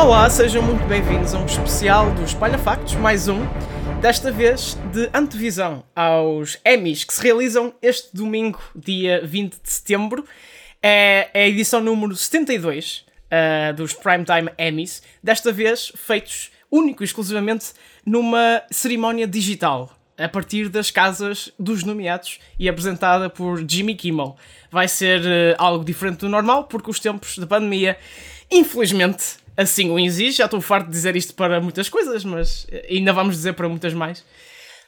Olá, sejam muito bem-vindos a um especial dos Espalha Factos, mais um, desta vez de antevisão aos Emmys que se realizam este domingo, dia 20 de setembro. É, a edição número 72 uh, dos Primetime Emmys, desta vez feitos único e exclusivamente numa cerimónia digital, a partir das casas dos nomeados e apresentada por Jimmy Kimmel. Vai ser uh, algo diferente do normal, porque os tempos de pandemia, infelizmente, assim o exige. Já estou farto de dizer isto para muitas coisas, mas ainda vamos dizer para muitas mais.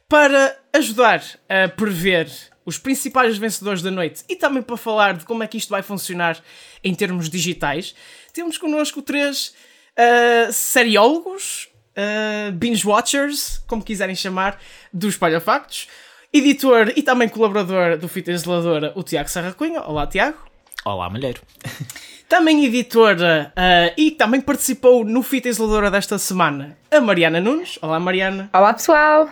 Para ajudar a prever os principais vencedores da noite e também para falar de como é que isto vai funcionar em termos digitais, temos connosco três uh, seriólogos, uh, binge watchers, como quiserem chamar, do Espalha Factos, editor e também colaborador do Fita Isoladora, o Tiago Serra Cunha. Olá, Tiago. Olá, mulher. Também editora uh, e também participou no Fita Isoladora desta semana, a Mariana Nunes. Olá, Mariana. Olá, pessoal.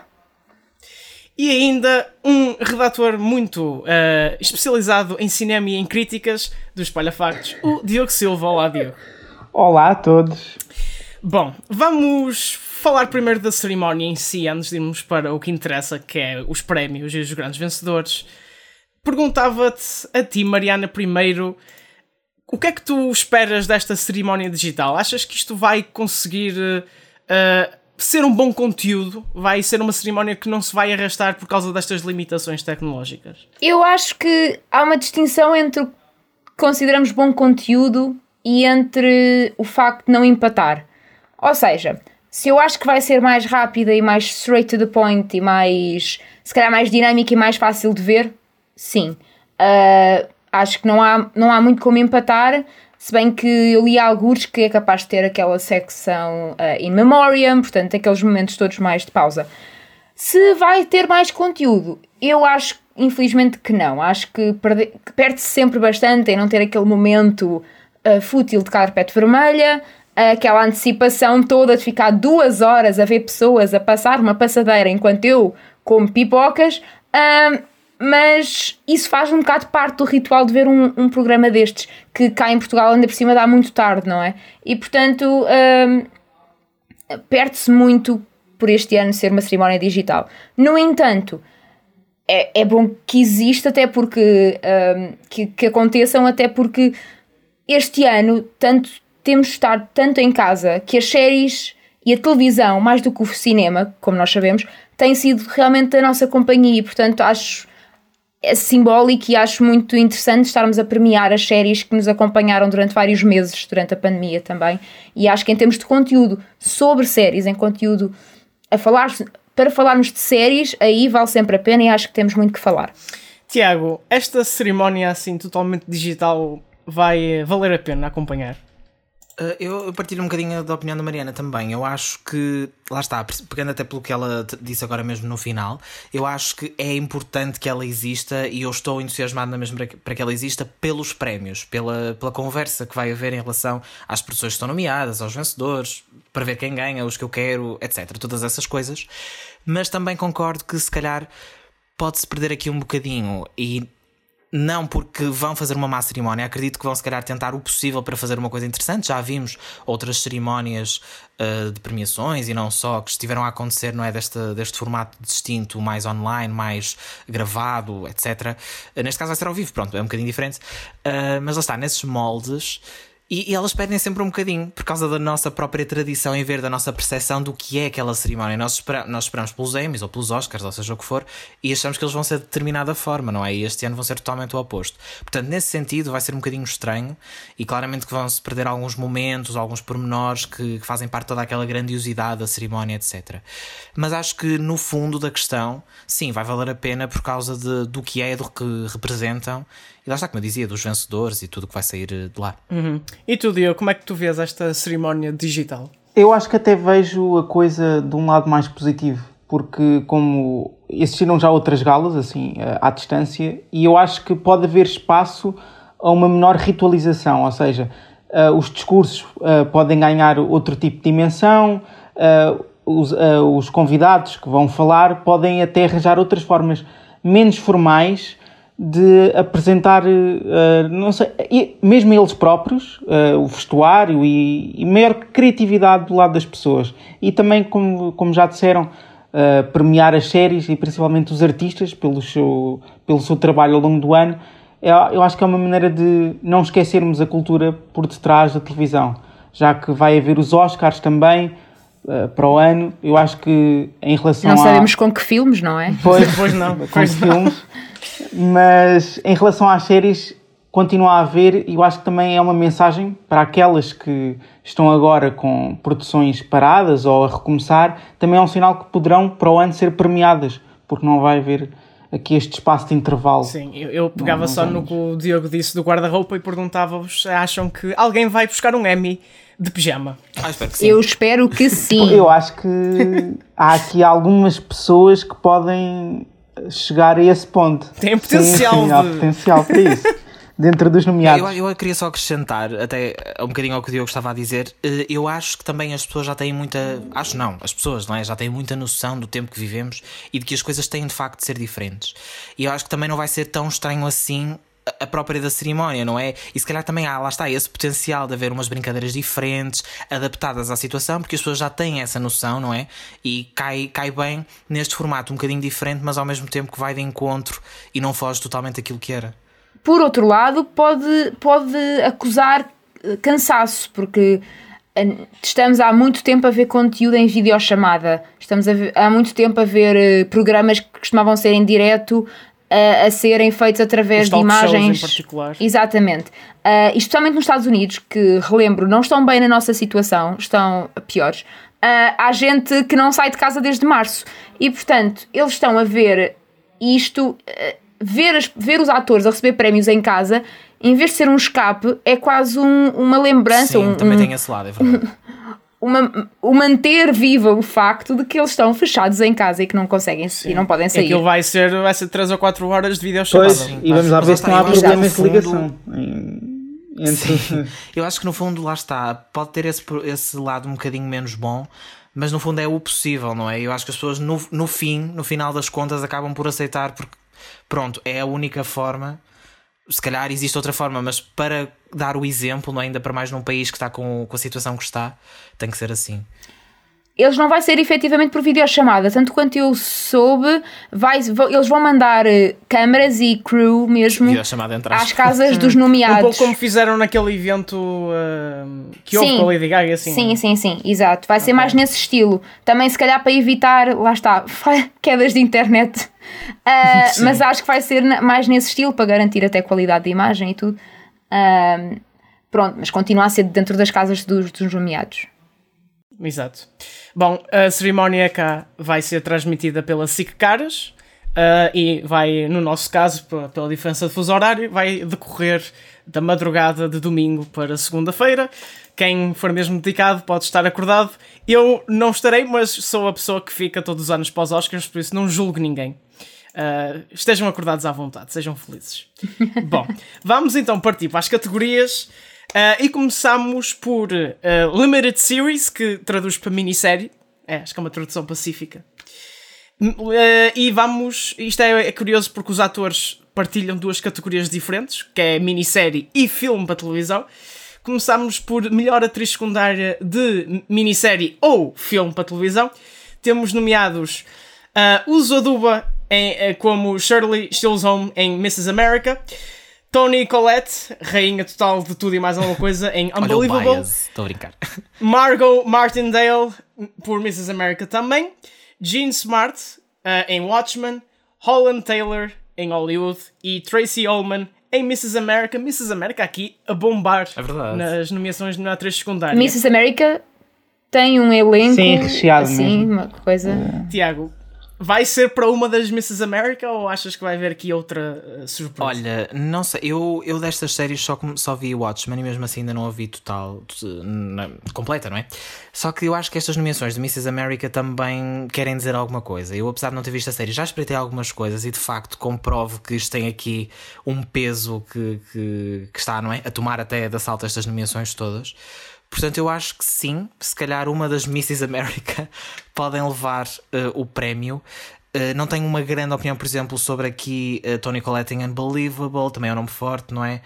E ainda um redator muito uh, especializado em cinema e em críticas do Espalha Factos, o Diogo Silva. Olá, Diogo. Olá a todos. Bom, vamos falar primeiro da cerimónia em si, antes de irmos para o que interessa, que é os prémios e os grandes vencedores. Perguntava-te a ti, Mariana, primeiro o que é que tu esperas desta cerimónia digital? Achas que isto vai conseguir uh, ser um bom conteúdo? Vai ser uma cerimónia que não se vai arrastar por causa destas limitações tecnológicas? Eu acho que há uma distinção entre o que consideramos bom conteúdo e entre o facto de não empatar. Ou seja, se eu acho que vai ser mais rápida e mais straight to the point e mais, se calhar mais dinâmica e mais fácil de ver, sim. Uh, acho que não há, não há muito como empatar, se bem que eu li alguns que é capaz de ter aquela secção uh, in memoriam, portanto, aqueles momentos todos mais de pausa. Se vai ter mais conteúdo, eu acho, infelizmente, que não. Acho que, que perde-se sempre bastante em não ter aquele momento uh, fútil de carpete vermelha, aquela antecipação toda de ficar duas horas a ver pessoas a passar uma passadeira enquanto eu como pipocas. Uh, mas isso faz um bocado parte do ritual de ver um, um programa destes, que cá em Portugal ainda por cima dá muito tarde, não é? E portanto hum, perde-se muito por este ano ser uma cerimónia digital. No entanto, é, é bom que exista, até porque hum, que, que aconteçam, até porque este ano tanto temos estado tanto em casa que as séries e a televisão, mais do que o cinema, como nós sabemos, tem sido realmente a nossa companhia e portanto acho é simbólico e acho muito interessante estarmos a premiar as séries que nos acompanharam durante vários meses, durante a pandemia também. E acho que em termos de conteúdo sobre séries, em conteúdo a falar, para falarmos de séries, aí vale sempre a pena e acho que temos muito que falar. Tiago, esta cerimónia assim totalmente digital vai valer a pena acompanhar? Uh, eu partilho um bocadinho da opinião da Mariana também. Eu acho que, lá está, pegando até pelo que ela disse agora mesmo no final, eu acho que é importante que ela exista e eu estou entusiasmado mesmo para que, ela exista pelos prémios, pela, pela conversa que vai haver em relação às pessoas que estão nomeadas, aos vencedores, para ver quem ganha, os que eu quero, etc. Todas essas coisas. Mas também concordo que se calhar pode-se perder aqui um bocadinho e não porque vão fazer uma má cerimónia, acredito que vão se calhar tentar o possível para fazer uma coisa interessante. Já vimos outras cerimónias uh, de premiações e não só que estiveram a acontecer, não é? Deste, deste formato distinto, mais online, mais gravado, etc. Uh, neste caso vai ser ao vivo, pronto, é um bocadinho diferente. Uh, mas lá está, nesses moldes e, e, elas pedem sempre um bocadinho, por causa da nossa própria tradição em ver da nossa percepção do que é aquela cerimónia. Nós, espera, nós esperamos pelos Emmys ou pelos Oscars, ou seja o que for, e achamos que eles vão ser de determinada forma, não é? E este ano vão ser totalmente o oposto. Portanto, nesse sentido, vai ser um bocadinho estranho e claramente que vão-se perder alguns momentos, alguns pormenores que, que fazem parte toda aquela grandiosidade da cerimónia, etc. Mas acho que no fundo da questão, sim, vai valer a pena por causa de, do que é, do que representam e lá está, como eu dizia, dos vencedores e tudo que vai sair eh, de lá. Uhum. E tu, Dio, como é que tu vês esta cerimónia digital? Eu acho que até vejo a coisa de um lado mais positivo, porque como existiram já outras galas, assim, eh, à distância, e eu acho que pode haver espaço a uma menor ritualização, ou seja, uh, os discursos uh, podem ganhar outro tipo de dimensão, os, os convidados que vão falar podem até arranjar outras formas menos formais de apresentar, uh, não sei, mesmo eles próprios, uh, o vestuário e, e, maior criatividade do lado das pessoas. E também, como, como já disseram, uh, premiar as séries e principalmente os artistas pelo seu, pelo seu trabalho ao longo do ano. Eu, eu acho que é uma maneira de não esquecermos a cultura por detrás da televisão, já que vai haver os Oscars também para o ano. Eu acho que em relação Não sabemos com que filmes, não é? Pois, pois não. Com que filmes. Mas em relação às séries, continua a haver, e eu acho que também é uma mensagem para aquelas que estão agora com produções paradas ou a recomeçar, também é um sinal que poderão para o ano ser premiadas, porque não vai haver aqui este espaço de intervalo. Sim, eu, eu pegava não, não só no que o Diogo disse do guarda-roupa e perguntava-vos: acham que alguém vai buscar um Emmy de pijama? Ah, espero eu espero que sim. Eu acho que há aqui algumas pessoas que podem chegar a esse ponto. Tem potencial. Sim, sim, há potencial para isso. Dentro dos nomeados. Eu, eu, queria só acrescentar, até um bocadinho ao que o Diogo estava a dizer, eh, eu acho que também as pessoas já têm muita. Acho não, as pessoas não é? já têm muita noção do tempo que vivemos e de que as coisas têm de facto de ser diferentes. E eu acho que também não vai ser tão estranho assim a própria da cerimónia, não é? E se calhar também há, lá está, esse potencial de haver umas brincadeiras diferentes, adaptadas à situação, porque as pessoas já têm essa noção, não é? E cai, cai bem neste formato um bocadinho diferente, mas ao mesmo tempo que vai de encontro e não foge totalmente daquilo que era. Por outro lado, pode, pode acusar eh, cansaço, porque eh, estamos há muito tempo a ver conteúdo em videochamada, estamos ver, há muito tempo a ver eh, programas que costumavam ser em direto a, a serem feitos através de imagens. Em particular. Exatamente. Uh, especialmente nos Estados Unidos, que relembro, não estão bem na nossa situação, estão piores. Uh, há gente que não sai de casa desde março e, portanto, eles estão a ver isto, uh, ver, as, ver os atores a receber prémios em casa, em vez de ser um escape, é quase um, uma lembrança. Sim, um, também um, tem esse lado, é verdade. uma, o manter viva o facto de que eles estão fechados em casa e que não conseguem Sim. e não podem sair. Aquilo vai ser, vai ser 3 ou 4 horas de videochamada. Pois, e vamos lá ver se não há problemas de ligação. Entre... Eu acho que no fundo, lá está, pode ter esse, esse lado um bocadinho menos bom, mas no fundo é o possível, não é? Eu acho que as pessoas no, no fim, no final das contas, acabam por aceitar porque, pronto, é a única forma se calhar existe outra forma, mas para dar o exemplo, não é? ainda para mais num país que está com, com a situação que está, tem que ser assim. Eles não vai ser efetivamente por videochamada, tanto quanto eu soube, vai, eles vão mandar eh, câmaras e crew mesmo às casas dos nomeados. Um pouco como fizeram naquele evento uh, que houve com a Lady Gaga, assim. Sim, sim, sim, exato. Vai ser mais nesse estilo. Também, se calhar, para evitar, lá está, quedas de internet. Uh, mas acho que vai ser mais nesse estilo para garantir até qualidade de imagem e tudo. Uh, pronto, mas continua a ser dentro das casas dos, dos nomeados. Exato. Bom, a cerimónia cá vai ser transmitida pela SIC Caras uh, e vai, no nosso caso, pela diferença de fuso horário, vai decorrer da madrugada de domingo para segunda-feira. Quem for mesmo dedicado pode estar acordado. Eu não estarei, mas sou a pessoa que fica todos os anos os Oscars, por isso não julgo ninguém. Uh, estejam acordados à vontade, sejam felizes. Bom, vamos então partir para as categorias. Uh, e começamos por uh, Limited Series, que traduz para minissérie. É, acho que é uma tradução pacífica. Uh, e vamos. Isto é, é, curioso porque os atores partilham duas categorias diferentes, que é minissérie e filme para televisão. Começamos por melhor atriz secundária de minissérie ou filme para televisão. Temos nomeados uh, o Zoduba em, como Shirley Home em Mrs. America. Tony Collette, rainha total de tudo e mais alguma coisa, em Unbelievable. Estou a brincar. Margot Martindale, por Mrs. America também. Jean Smart, uh, em Watchmen. Holland Taylor, em Hollywood. E Tracy Ullman, em Mrs. America. Mrs. America aqui a bombar é nas nomeações de atriz secundária. Mrs. America tem um elenco. Sim, recheado assim, mesmo. uma coisa. Tiago, Vai ser para uma das Mrs. America ou achas que vai haver aqui outra uh, surpresa? Olha, não sei, eu, eu destas séries só, só vi Watchmen e mesmo assim ainda não a vi total, na, completa, não é? Só que eu acho que estas nomeações de Mrs. America também querem dizer alguma coisa. Eu, apesar de não ter visto a série, já espreitei algumas coisas e de facto comprovo que isto tem aqui um peso que, que, que está, não é? A tomar até de assalto estas nomeações todas. Portanto, eu acho que sim, se calhar uma das Mrs. America podem levar uh, o prémio. Uh, não tenho uma grande opinião, por exemplo, sobre aqui uh, Tony Collette em Unbelievable, também é um nome forte, não é?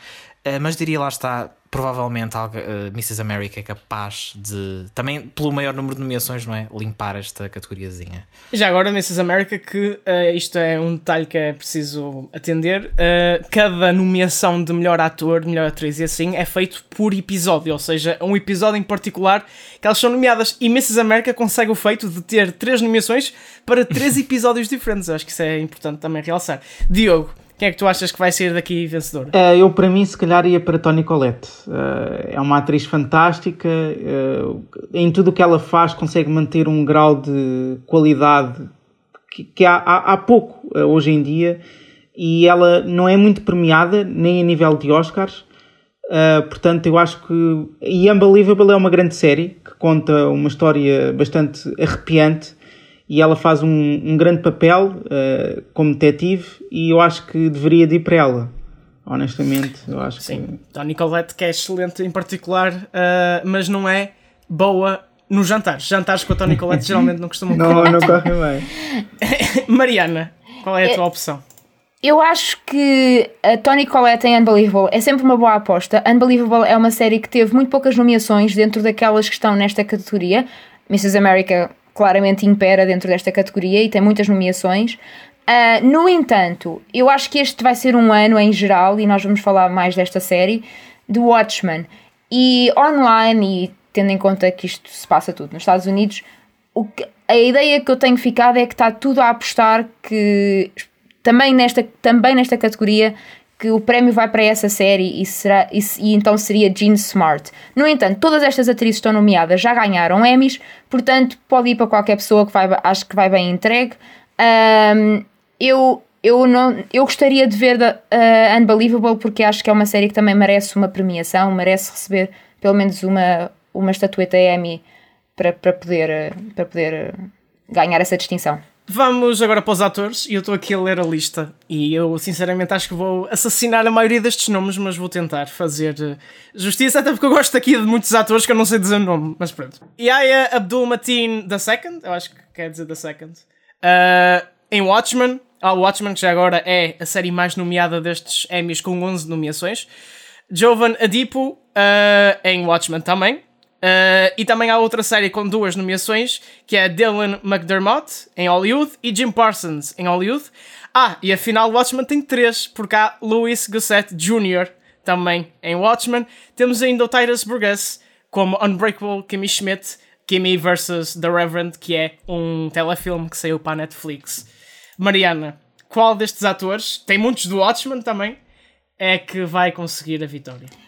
Uh, mas diria lá está, provavelmente uh, Mrs. America é capaz de, também pelo maior número de nomeações, não é? Limpar esta categoriazinha. Já agora, Mrs. America, que uh, isto é um detalhe que é preciso atender, uh, cada nomeação de melhor ator, melhor atriz e assim é feito por episódio, ou seja, um episódio em particular que elas são nomeadas e Mrs. America consegue o feito de ter três nomeações para três episódios diferentes. Eu acho que isso é importante também realçar. Diogo, quem é que tu achas que vai sair daqui vencedor? Uh, eu, para mim, se calhar ia para Toni Collette. Uh, é uma atriz fantástica, uh, em tudo o que ela faz consegue manter um grau de qualidade que, que há, há, há, pouco hoje em dia e ela não é muito premiada, nem a nível de Oscars. portanto, eu acho que. E Unbelievable é uma grande série que conta uma história bastante arrepiante e ela faz um, um grande papel uh, como detetive e eu acho que deveria de ir para ela. Honestamente, eu acho Sim, que... Toni Collette que é excelente em particular, uh, mas não é boa nos jantares. Jantares com a Toni Collette geralmente não costumam Não, não correm bem. Mariana, qual é a tua opção? Eu acho que a Toni Collette em Unbelievable é sempre uma boa aposta. Unbelievable é uma série que teve muito poucas nomeações dentro daquelas que estão nesta categoria. Mrs. America claramente impera dentro desta categoria e tem muitas nomeações. Uh, no entanto, eu acho que este vai ser um ano em geral, e nós vamos falar mais desta série, de Watchmen. E online, e tendo em conta que isto se passa tudo nos Estados Unidos, o que, a ideia que eu tenho ficado é que está tudo a apostar que também nesta, também nesta categoria que o prémio vai para essa série e, será, e, e, então seria Jean Smart. No entanto, todas estas atrizes estão nomeadas, já ganharam Emmys, portanto pode ir para qualquer pessoa que vai, acho que vai bem entregue. Um, eu, eu, não, eu gostaria de ver uh, Unbelievable porque acho que é uma série que também merece uma premiação, merece receber pelo menos uma, uma estatueta Emmy para, para poder, para poder ganhar essa distinção. Vamos agora para os atores e eu estou aqui a ler a lista e eu sinceramente acho que vou assassinar a maioria destes nomes, mas vou tentar fazer eh, justiça, até porque eu gosto aqui de muitos atores que eu não sei dizer o nome, mas pronto. Yaya Abdul Mateen II, eu acho que quer dizer The Second, uh, em Watchmen, ah, Watchmen que já agora é a série mais nomeada destes Emmys com 11 nomeações, Jovan Adipo uh, em Watchmen também, Uh, e também há outra série com duas nomeações, que é Dylan McDermott, em Hollywood, e Jim Parsons, em Hollywood. Ah, e afinal Watchmen tem três, porque há Louis Gossett Jr., também em Watchmen. Temos ainda o Titus Burgess, como Unbreakable Kimmy Schmidt, Kimmy vs. The Reverend, que é um telefilme que saiu para a Netflix. Mariana, qual destes atores, tem muitos do Watchmen também, é que vai conseguir a vitória?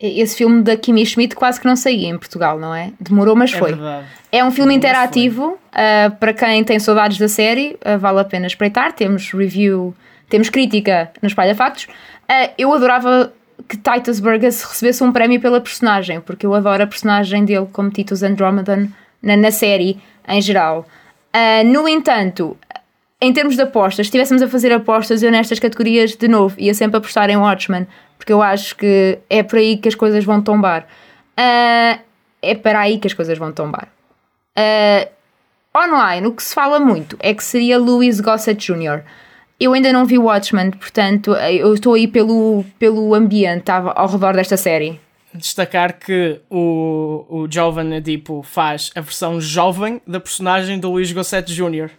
Esse filme da Kimi Schmidt quase que não saía em Portugal, não é? Demorou, mas É foi. verdade. É um filme interativo, uh, para quem tem saudades da série, uh, vale a pena espreitar. Temos review, temos crítica no Espalha Factos. Uh, eu adorava que Titus Burgess recebesse um prémio pela personagem, porque eu adoro a personagem dele como Titus Andromedon na, na série em geral. Uh, no entanto, em termos de apostas, se estivéssemos a fazer apostas, eu nestas categorias, de novo, ia sempre apostar em Watchmen, porque eu acho que é por aí que as coisas vão tombar. Uh, é para aí que as coisas vão tombar. Uh, online, o que se fala muito é que seria Louis Gossett Jr. Eu ainda não vi Watchmen, portanto, eu estou aí pelo, pelo ambiente ao redor desta série. Destacar que o, o Jovan Adipo faz a versão jovem da personagem do Luís Gossett Jr.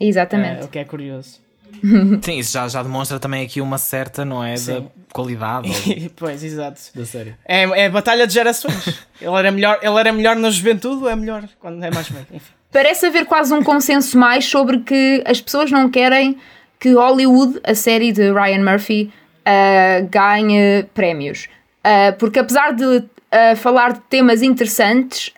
Exatamente. É, o que é curioso. Sim, isso já, já demonstra também aqui uma certa, não é? Da qualidade ou pois, exato. da série. É, é batalha de gerações. ele, era melhor, ele era melhor na juventude ou é melhor quando é mais velho? Enfim. Parece haver quase um consenso mais sobre que as pessoas não querem que Hollywood, a série de Ryan Murphy, uh, ganhe prémios. Uh, porque apesar de uh, falar de temas interessantes,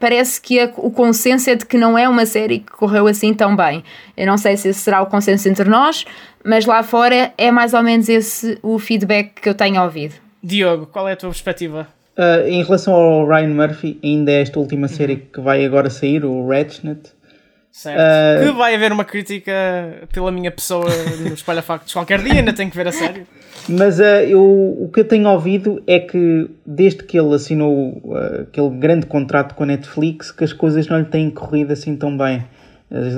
parece que a, o consenso é de que não é uma série que correu assim tão bem. Eu não sei se esse será o consenso entre nós, mas lá fora é mais ou menos esse o feedback que eu tenho ouvido. Diogo, qual é a tua perspectiva? Uh, em relação ao Ryan Murphy, ainda é esta última série que vai agora sair, o Ratchet. Certo. Uh, Que vai haver uma crítica pela minha pessoa no Espalha Factos qualquer dia, ainda tenho que ver a sério. Mas uh, eu, o que eu tenho ouvido é que desde que ele assinou uh, aquele grande contrato com a Netflix, que as coisas não lhe têm corrido assim tão bem.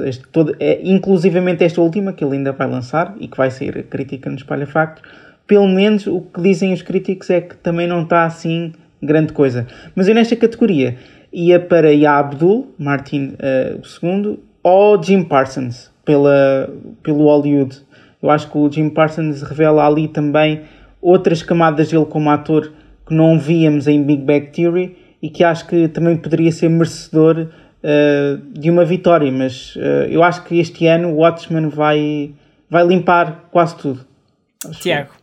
Este, todo, é, inclusivamente esta última, que ele ainda vai lançar e que vai ser crítica no Espalha Factos, pelo menos o que dizem os críticos é que também não está assim grande coisa. Mas eu nesta categoria ia para Ya Abdul, Martin uh, II, ou Jim Parsons, pela, pelo Hollywood. Eu acho que o Jim Parsons revela ali também outras camadas dele como ator que não víamos em Big Bang Theory e que acho que também poderia ser merecedor uh, de uma vitória. Mas uh, eu acho que este ano o Watchmen vai, vai limpar quase tudo. Tiago.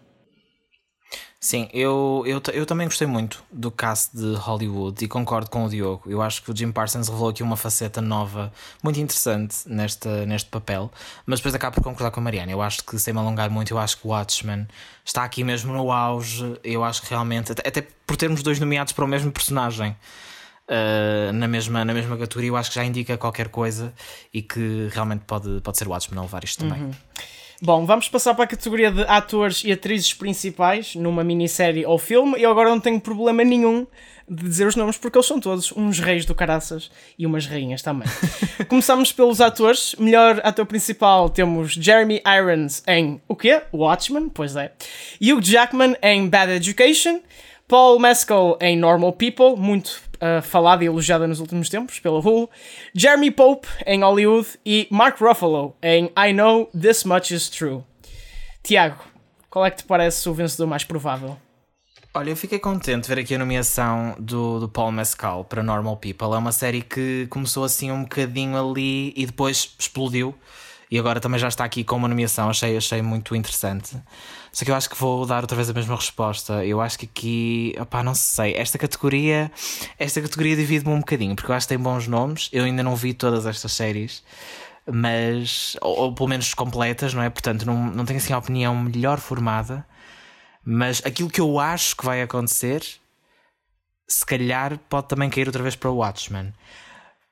Sim, eu, eu, eu também gostei muito do cast de Hollywood e concordo com o Diogo. Eu acho que o Jim Parsons revelou aqui uma faceta nova, muito interessante nesta, neste papel, mas depois acabo por concordar com a Mariana. Eu acho que, sem me alongar muito, eu acho que o Watchmen está aqui mesmo no auge. Eu acho que realmente, até, até por termos dois nomeados para o mesmo personagem. Uh, na, mesma, na mesma categoria, eu acho que já indica qualquer coisa e que realmente pode, pode ser o Watchmen a levar isto também. Uhum. Bom, vamos passar para a categoria de atores e atrizes principais numa minissérie ou filme. Eu agora não tenho problema nenhum de dizer os nomes porque eles são todos uns reis do caraças e umas rainhas também. Começamos pelos atores. Melhor ator principal temos Jeremy Irons em o quê? Watchmen, pois é. Hugh Jackman em Bad Education. Paul Mescal em Normal People, muito uh, falada e elogiada nos últimos tempos pela Hulu. Jeremy Pope em Hollywood e Mark Ruffalo em I Know This Much Is True. Tiago, qual é que te parece o vencedor mais provável? Olha, eu fiquei contente de ver aqui a nomeação do, do Paul Mescal para Normal People. É uma série que começou assim um bocadinho ali e depois explodiu. E agora também já está aqui com uma nomeação. Achei, achei muito interessante. Só que eu acho que vou dar outra vez a mesma resposta. Eu acho que aqui, opá, não sei, esta categoria, esta categoria divide-me um bocadinho, porque eu acho que tem bons nomes. Eu ainda não vi todas estas séries, mas, ou, ou pelo menos completas, não é? Portanto, não, não tenho assim a opinião melhor formada. Mas aquilo que eu acho que vai acontecer, se calhar pode também cair outra vez para o Watchmen.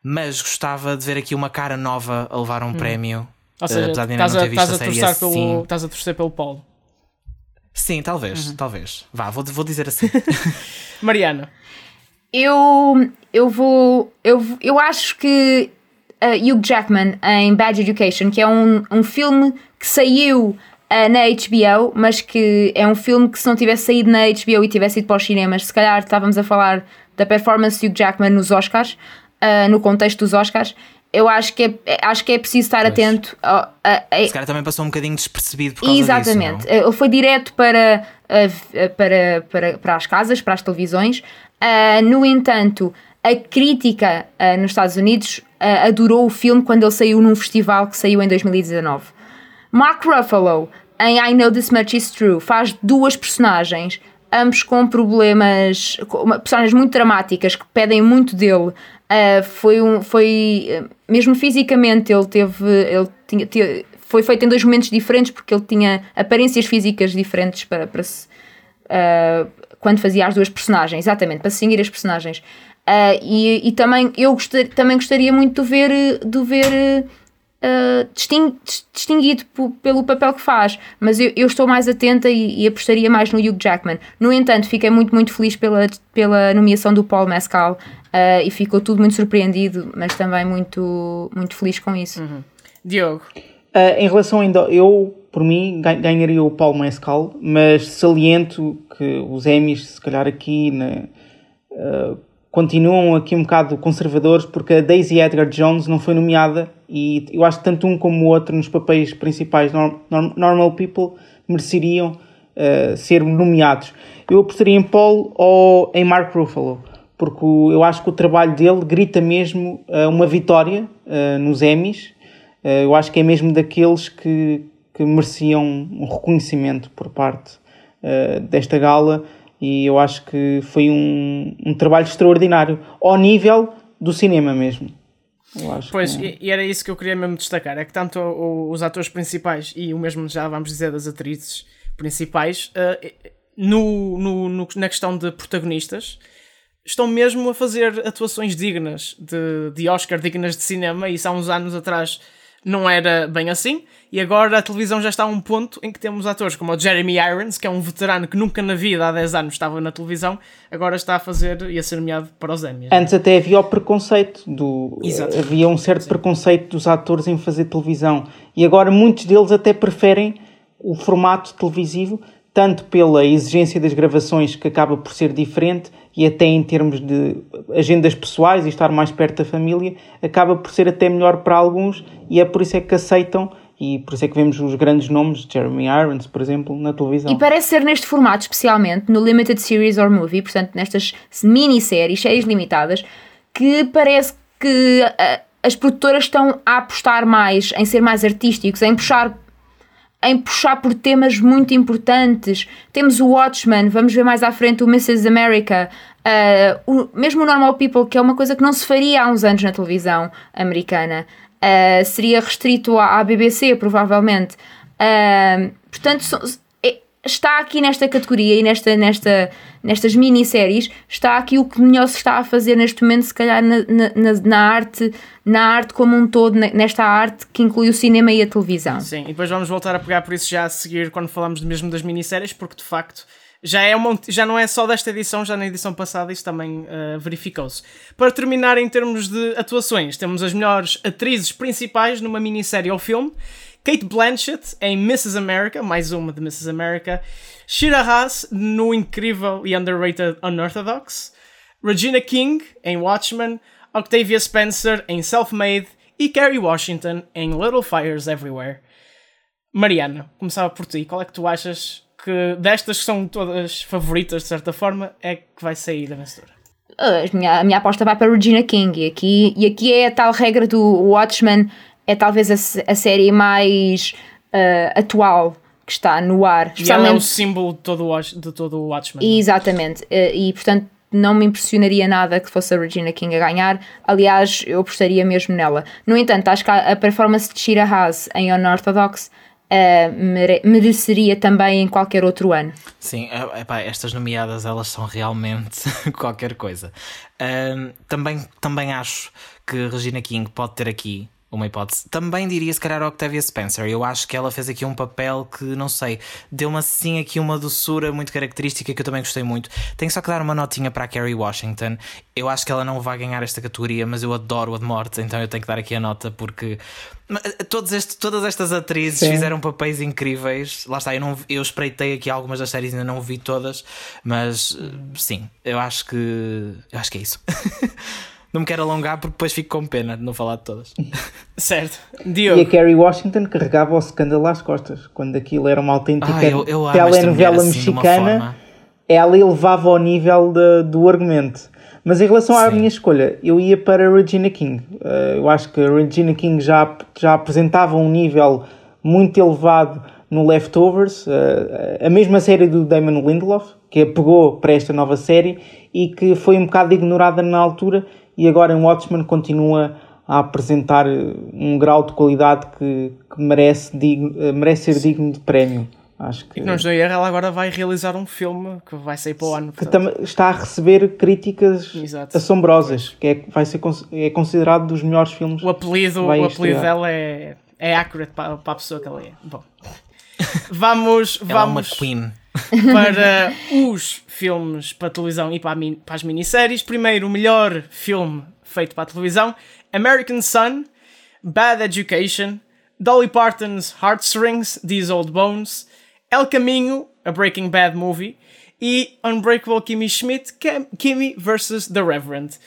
Mas gostava de ver aqui uma cara nova a levar um hum. prémio. Ou seja, estás a, estás, a torcer assim. pelo, estás a torcer pelo Paulo. Sim, talvez, uhum. talvez. Vá, vou, vou dizer assim. Mariana. Eu, eu vou. Eu, eu acho que uh, Hugh Jackman em Bad Education, que é um, um filme que saiu uh, na HBO, mas que é um filme que se não tivesse saído na HBO e tivesse ido para os cinemas, se calhar estávamos a falar da performance de Hugh Jackman nos Oscars, uh, no contexto dos Oscars eu acho que é, acho que é preciso estar pois. atento. A, a, a, Esse cara também passou um bocadinho despercebido por causa Exatamente. Disso, Ele foi direto para, para, para, para as casas, para as televisões. Uh, no entanto, a crítica uh, nos Estados Unidos uh, adorou o filme quando ele saiu num festival que saiu em 2019. Mark Ruffalo, em I Know This Much Is True, faz duas personagens ambos com problemas, com personagens muito dramáticas que pedem muito dele. Uh, foi um, foi mesmo fisicamente ele teve, ele tinha, tinha, foi feito em dois momentos diferentes porque ele tinha aparências físicas diferentes para, para se, uh, quando fazia as duas personagens, exatamente para seguir as personagens. Uh, e, e também eu gostar, também gostaria muito de ver, de ver uh, distinguido pelo papel que faz, mas eu, eu estou mais atenta e, e, apostaria mais no Hugh Jackman. No entanto, fiquei muito, muito feliz pela, pela nomeação do Paul Mescal uh, e ficou tudo muito surpreendido, mas também muito, muito feliz com isso. Uhum. Diogo. Uh, em relação ainda, eu, por mim, ganharia o Paul Mescal, mas saliento que os Emmys, se calhar aqui, né, uh, continuam aqui um bocado conservadores porque a Daisy Edgar Jones não foi nomeada e eu acho que tanto um como o outro nos papéis principais norm, norm, Normal People mereceriam uh, ser nomeados. Eu apostaria em Paul ou em Mark Ruffalo porque eu acho que o trabalho dele grita mesmo uh, uma vitória uh, nos Emmys. eu acho que é mesmo daqueles que, que mereciam um reconhecimento por parte desta gala e eu acho que foi um, um trabalho extraordinário, ao nível do cinema mesmo. pois, que... e, era isso que eu queria mesmo destacar: é que tanto os atores principais e o mesmo já vamos dizer das atrizes principais, uh, no, no, no, na questão de protagonistas, estão mesmo a fazer atuações dignas de, de Oscar, dignas de cinema, e isso há uns anos atrás não era bem assim. E agora a televisão já está a um ponto em que temos atores como o Jeremy Irons, que é um veterano que nunca na vida há 10 anos estava na televisão, agora está a fazer e a ser nomeado para os Emmys. Antes até havia o preconceito do Exato. havia um certo preconceito dos atores em fazer televisão e agora muitos deles até preferem o formato televisivo tanto pela exigência das gravações que acaba por ser diferente e até em termos de agendas pessoais e estar mais perto da família acaba por ser até melhor para alguns e é por isso é que aceitam e por isso é que vemos os grandes nomes, Jeremy Irons, por exemplo, na televisão. E parece ser neste formato, especialmente no Limited Series or Movie, portanto, nestas minisséries, séries limitadas, que parece que uh, as produtoras estão a apostar mais em ser mais artísticos, em puxar em puxar por temas muito importantes. Temos o Watchmen, vamos ver mais à frente o Mrs. America, uh, o, mesmo o Normal People, que é uma coisa que não se faria há uns anos na televisão americana. Uh, seria restrito à, à BBC, provavelmente. Uh, portanto, so, está aqui nesta categoria e nesta, nesta, nestas minisséries, está aqui o que melhor se está a fazer neste momento, se calhar na, na, na arte, na arte como um todo, nesta arte que inclui o cinema e a televisão. Sim, e depois vamos voltar a pegar por isso já a seguir quando falamos mesmo das minisséries, porque de facto já, é uma, já não é só desta edição, já na edição passada isso também uh, verificou-se. Para terminar, em termos de atuações, temos as melhores atrizes principais numa minissérie ou filme. Kate Blanchett em Mrs. America, mais uma de Mrs. America. Shira Haas no incrível e underrated Unorthodox. Regina King em Watchmen. Octavia Spencer em Self-Made. E Kerry Washington em Little Fires Everywhere. Mariana, começava por ti. Qual é que tu achas que destas que são todas favoritas, de certa forma, é que vai sair a vencedora? A minha, a minha aposta vai para Regina King e aqui, e aqui é a tal regra do Watchmen, é talvez a, a série mais uh, atual que está no ar. E ela é o símbolo de todo o, de todo o Watchmen. É? Exatamente, e portanto não me impressionaria nada que fosse a Regina King a ganhar. Aliás, eu apostaria mesmo nela. No entanto, acho que a performance de Shira Haas em Unorthodox uh, mereceria também em qualquer outro ano. Sim, é, epá, estas nomeadas elas são realmente qualquer coisa. Uh, também, também acho que Regina King pode ter aqui uma hipótese. Também diria se calhar a Octavia Spencer. Eu acho que ela fez aqui um papel que, não sei, deu-me assim aqui uma doçura muito característica que eu também gostei muito. Tenho só que dar uma notinha para a Kerry Washington. Eu acho que ela não vai ganhar esta categoria, mas eu adoro a de morte, então eu tenho que dar aqui a nota porque todos este, todas estas atrizes Sim. fizeram papéis incríveis. Lá está, eu, não, eu espreitei aqui algumas das séries, ainda não vi todas, mas eh, sim, eu acho que. Eu acho que é isso. não me quero alongar porque depois fico com pena de não falar de todas. certo. Diogo. E a Kerry Washington carregava o escândalo às costas, quando aquilo era uma autêntica ah, eu, eu telenovela assim, mexicana, ela elevava ao nível de, do argumento. Mas em relação Sim. à minha escolha, eu ia para Regina King. Uh, eu acho que a Regina King já, já apresentava um nível muito elevado no Leftovers, uh, a mesma série do Damon Lindelof, que a pegou para esta nova série e que foi um bocado ignorada na altura e agora em Watchmen continua a apresentar um grau de qualidade que, que merece, digno, merece ser digno de prémio. Acho que... E não estou a ela agora vai realizar um filme que vai sair para o ano. Que está a receber críticas Exato. assombrosas, que é, vai ser, é considerado dos melhores filmes. O apelido, o apelido dela é, é accurate para, para a pessoa que ela é. Bom, vamos, vamos é Queen. Para os filmes para televisão e para, para as minisséries. Primeiro, o melhor filme feito para a televisão: American Sun, Bad Education, Dolly Parton's Heartstrings, These Old Bones, El Caminho, a Breaking Bad movie, e Unbreakable Kimmy Schmidt, Kimmy vs. The Reverend.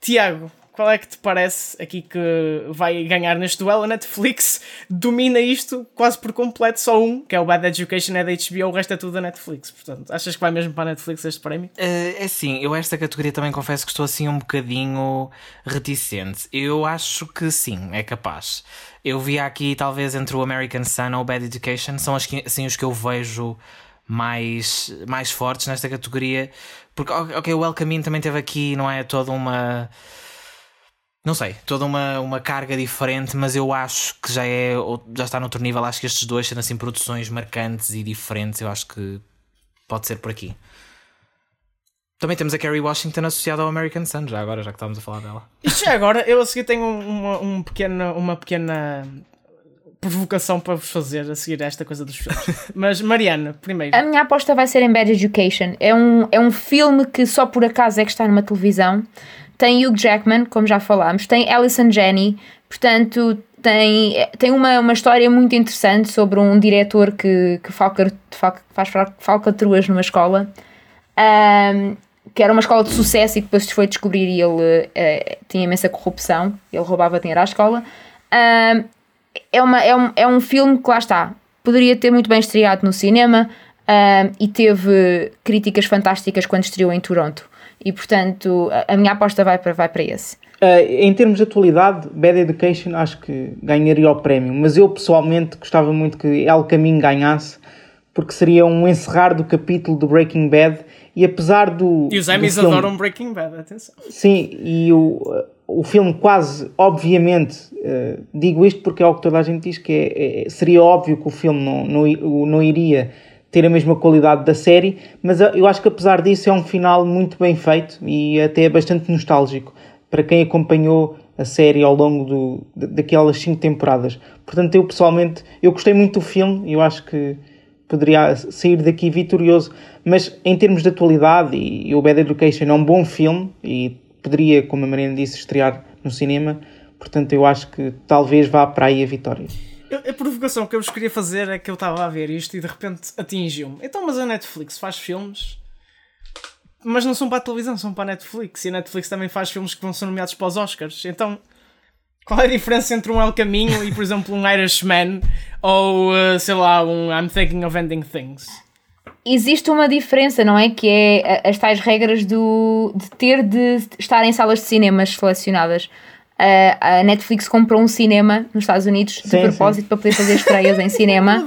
Tiago, qual é que te parece aqui que vai ganhar neste duelo? A Netflix domina isto quase por completo, só um, que é o Bad Education, é da HBO, o resto é tudo da Netflix. Portanto, achas que vai mesmo para a Netflix este prémio? Uh, é sim, eu esta categoria também confesso que estou assim um bocadinho reticente. Eu acho que sim, é capaz. Eu vi aqui, talvez, entre o American Sun ou o Bad Education, são assim os que eu vejo mais, mais fortes nesta categoria. Porque, ok, o Welcome In também teve aqui, não é? Toda uma. Não sei, toda uma, uma carga diferente, mas eu acho que já é já está noutro nível. Acho que estes dois, sendo assim produções marcantes e diferentes, eu acho que pode ser por aqui. Também temos a Kerry Washington associada ao American Sun, já agora, já que estamos a falar dela. Isto já agora, eu a seguir tenho uma, uma, pequena, uma pequena provocação para vos fazer a seguir esta coisa dos filmes. Mas, Mariana, primeiro. A minha aposta vai ser em Bad Education. É um, é um filme que só por acaso é que está numa televisão. Tem Hugh Jackman, como já falámos, tem Alison Janney, portanto tem, tem uma, uma história muito interessante sobre um diretor que, que falca, faz falcatruas numa escola. Um, que era uma escola de sucesso e depois se foi descobrir e ele uh, tinha imensa corrupção, ele roubava dinheiro à escola. Uh, é, uma, é, um, é um filme que lá está, poderia ter muito bem estreado no cinema uh, e teve críticas fantásticas quando estreou em Toronto. E portanto, a, minha aposta vai para, vai para esse. em termos de atualidade, Bad Education acho que ganharia o prémio, mas eu pessoalmente gostava muito que El Caminho ganhasse, porque seria um encerrar do capítulo do Breaking Bad e apesar do. E os Emmys filme, adoram Breaking Bad, atenção. Sim, e o, o filme quase, obviamente, uh, digo isto porque é o que toda a gente diz, que é, é, seria óbvio que o filme não, não, não iria ter a mesma qualidade da série, mas eu acho que apesar disso é um final muito bem feito e até bastante nostálgico para quem acompanhou a série ao longo do, daquelas cinco temporadas. Portanto, eu pessoalmente, eu gostei muito do filme e eu acho que poderia sair daqui vitorioso, mas em termos de atualidade, e, o Bad Education é um bom filme e poderia, como a Mariana disse, estrear no cinema, portanto eu acho que talvez vá para aí a vitória. A provocação que eu vos queria fazer é que eu estava a ver isto e de repente atingiu-me. Então, mas a Netflix faz filmes, mas não são para a televisão, são para a Netflix. E a Netflix também faz filmes que vão ser nomeados para os Oscars. Então, qual é a diferença entre um El Caminho e, por exemplo, um Irishman ou, uh, sei lá, um I'm Thinking of Ending Things? Existe uma diferença, não é? Que é as tais regras do, de ter de estar em salas de cinemas selecionadas. A Netflix comprou um cinema nos Estados Unidos de sim, propósito sim. para poder fazer estreias em cinema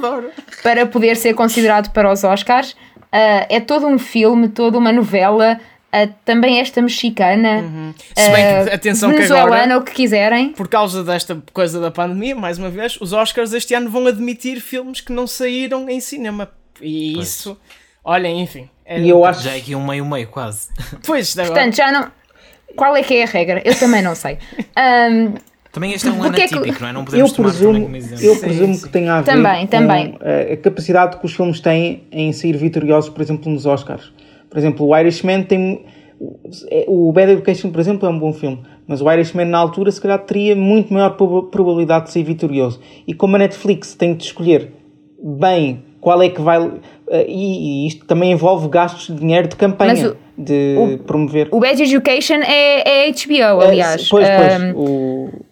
para poder ser considerado para os Oscars. Uh, é todo um filme, toda uma novela Uh, também esta mexicana, uhum. Se bem que, atenção venezuelana, que agora, o que quiserem. Por causa desta coisa da pandemia, mais uma vez, os Oscars este ano vão admitir filmes que não saíram em cinema. E pois. isso, olhem, enfim. É... E eu acho já é aqui um meio-meio quase. Pois, Portanto, já não. Qual é que é a regra? Eu também não sei. Um, também este é um ano atípico, que... não é? Não podemos eu presumo, como exemplo. Eu presumo sim, sim. que tem a ver também, com também. a capacidade que os filmes têm em sair vitoriosos, por exemplo, nos Oscars. Por exemplo, o Irishman tem. O Bad Education, por exemplo, é um bom filme, mas o Irishman, na altura, se calhar teria muito maior probabilidade de ser vitorioso. E como a Netflix tem de escolher bem qual é que vai. E isto também envolve gastos de dinheiro de campanha, o, de o, promover. O Bad Education é, é HBO, aliás. É, pois, pois. Um, o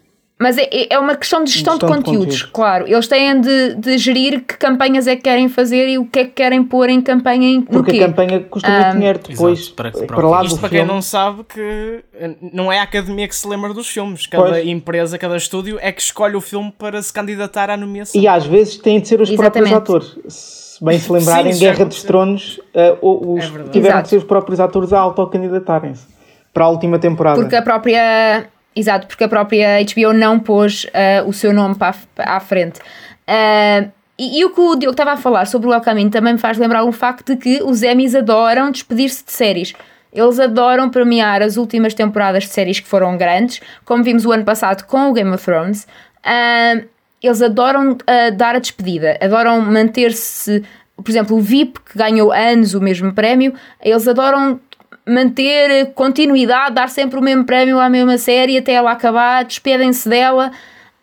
mas é, é uma questão de gestão, gestão de, conteúdos, de conteúdo. claro. Eles têm de, de gerir que campanhas é que querem fazer e o que é que querem pôr em campanha em, Porque quê? a campanha custa muito um, dinheiro depois. Exato, para, para, para lá Isto para filme. quem não sabe que não é a academia que se lembra dos filmes. Cada pois. empresa, cada estúdio é que escolhe o filme para se candidatar à nomeação. E às vezes têm de ser os Exatamente. próprios atores. Se bem se lembrarem, Sim, Guerra dos Tronos, uh, os, é tiveram de ser os próprios atores a autocandidatarem-se para a última temporada. Porque a própria Exato, porque a própria HBO não pôs uh, o seu nome para a, à frente. Uh, e, e, o que o Diogo estava a falar sobre o El Caminho também me faz lembrar um facto de que os Emmys adoram despedir-se de séries. Eles adoram premiar as últimas temporadas de séries que foram grandes, como vimos o ano passado com o Game of Thrones. Uh, eles adoram dar a despedida, adoram manter-se. Por exemplo, o VIP, que ganhou anos o mesmo prémio, eles adoram manter continuidade, dar sempre o mesmo prémio à mesma série até ela acabar, despedem-se dela.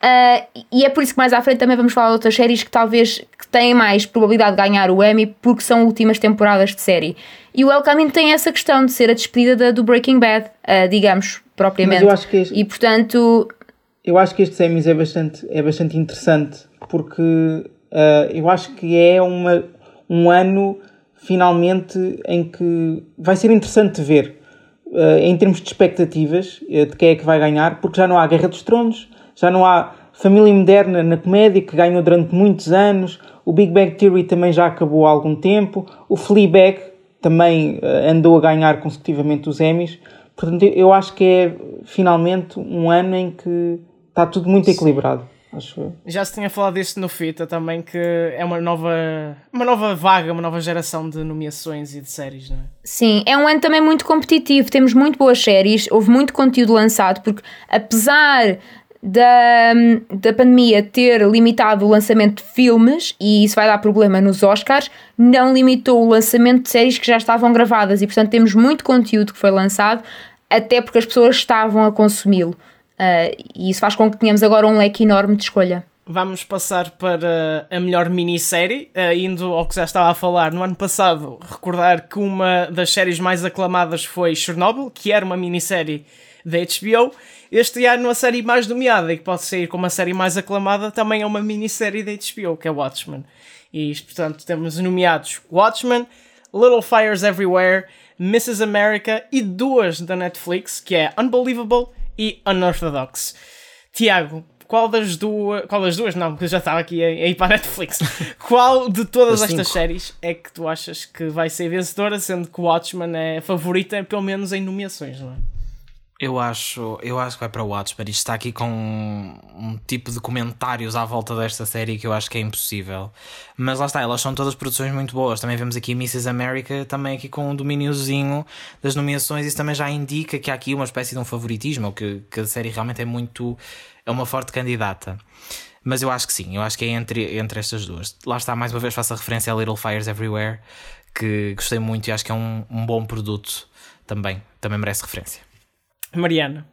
Uh, e é por isso que mais à frente também vamos falar de outras séries que talvez que têm mais probabilidade de ganhar o Emmy porque são últimas temporadas de série. E o El Camino tem essa questão de ser a despedida da, do Breaking Bad, uh, digamos, propriamente. Mas eu acho que este, e portanto. Eu acho que estes Emmys é bastante, é bastante interessante porque uh, eu acho que é uma, um ano finalmente em que vai ser interessante ver uh, em termos de expectativas uh, de quem é que vai ganhar, porque já não há Guerra dos Tronos, já não há Família Moderna na comédia que ganhou durante muitos anos, o Big Bang Theory também já acabou há algum tempo, o Fleabag também andou a ganhar consecutivamente os Emmys. Portanto, eu acho que é finalmente um ano em que está tudo muito equilibrado acho Já se tinha falado disso no FITA também, que é uma nova, uma nova vaga, uma nova geração de nomeações e de séries, não é? Sim, é um ano também muito competitivo, temos muito boas séries, houve muito conteúdo lançado, porque apesar da, da pandemia ter limitado o lançamento de filmes, e isso vai dar problema nos Oscars, não limitou o lançamento de séries que já estavam gravadas, e portanto temos muito conteúdo que foi lançado, até porque as pessoas estavam a consumi-lo. Uh, e isso faz com que tenhamos agora um leque enorme de escolha. Vamos passar para a melhor minissérie, uh, indo ao que já estava a falar no ano passado, recordar que uma das séries mais aclamadas foi Chernobyl, que era uma minissérie da HBO. Este ano a série mais nomeada e que pode sair como a série mais aclamada também é uma minissérie da HBO, que é Watchmen. E portanto temos nomeados Watchmen, Little Fires Everywhere, Mrs. America e duas da Netflix, que é Unbelievable e Unorthodox. Tiago, qual das duas. Qual das duas? Não, porque eu já estava aqui a, a ir para a Netflix. qual de todas estas séries é que tu achas que vai ser vencedora, sendo que Watchmen é favorita, pelo menos em nomeações, não é? Eu acho, eu acho que vai para o Watchmen. Isto está aqui com um, um, tipo de comentários à volta desta série que eu acho que é impossível. Mas lá está, elas são todas produções muito boas. Também vemos aqui Mrs. America, também aqui com um domíniozinho das nomeações. Isso também já indica que há aqui uma espécie de um favoritismo, que, que a série realmente é muito. é uma forte candidata. Mas eu acho que sim, eu acho que é entre, entre estas duas. Lá está, mais uma vez faço a referência a Little Fires Everywhere, que gostei muito e acho que é um, um bom produto também. Também merece referência. Mariana.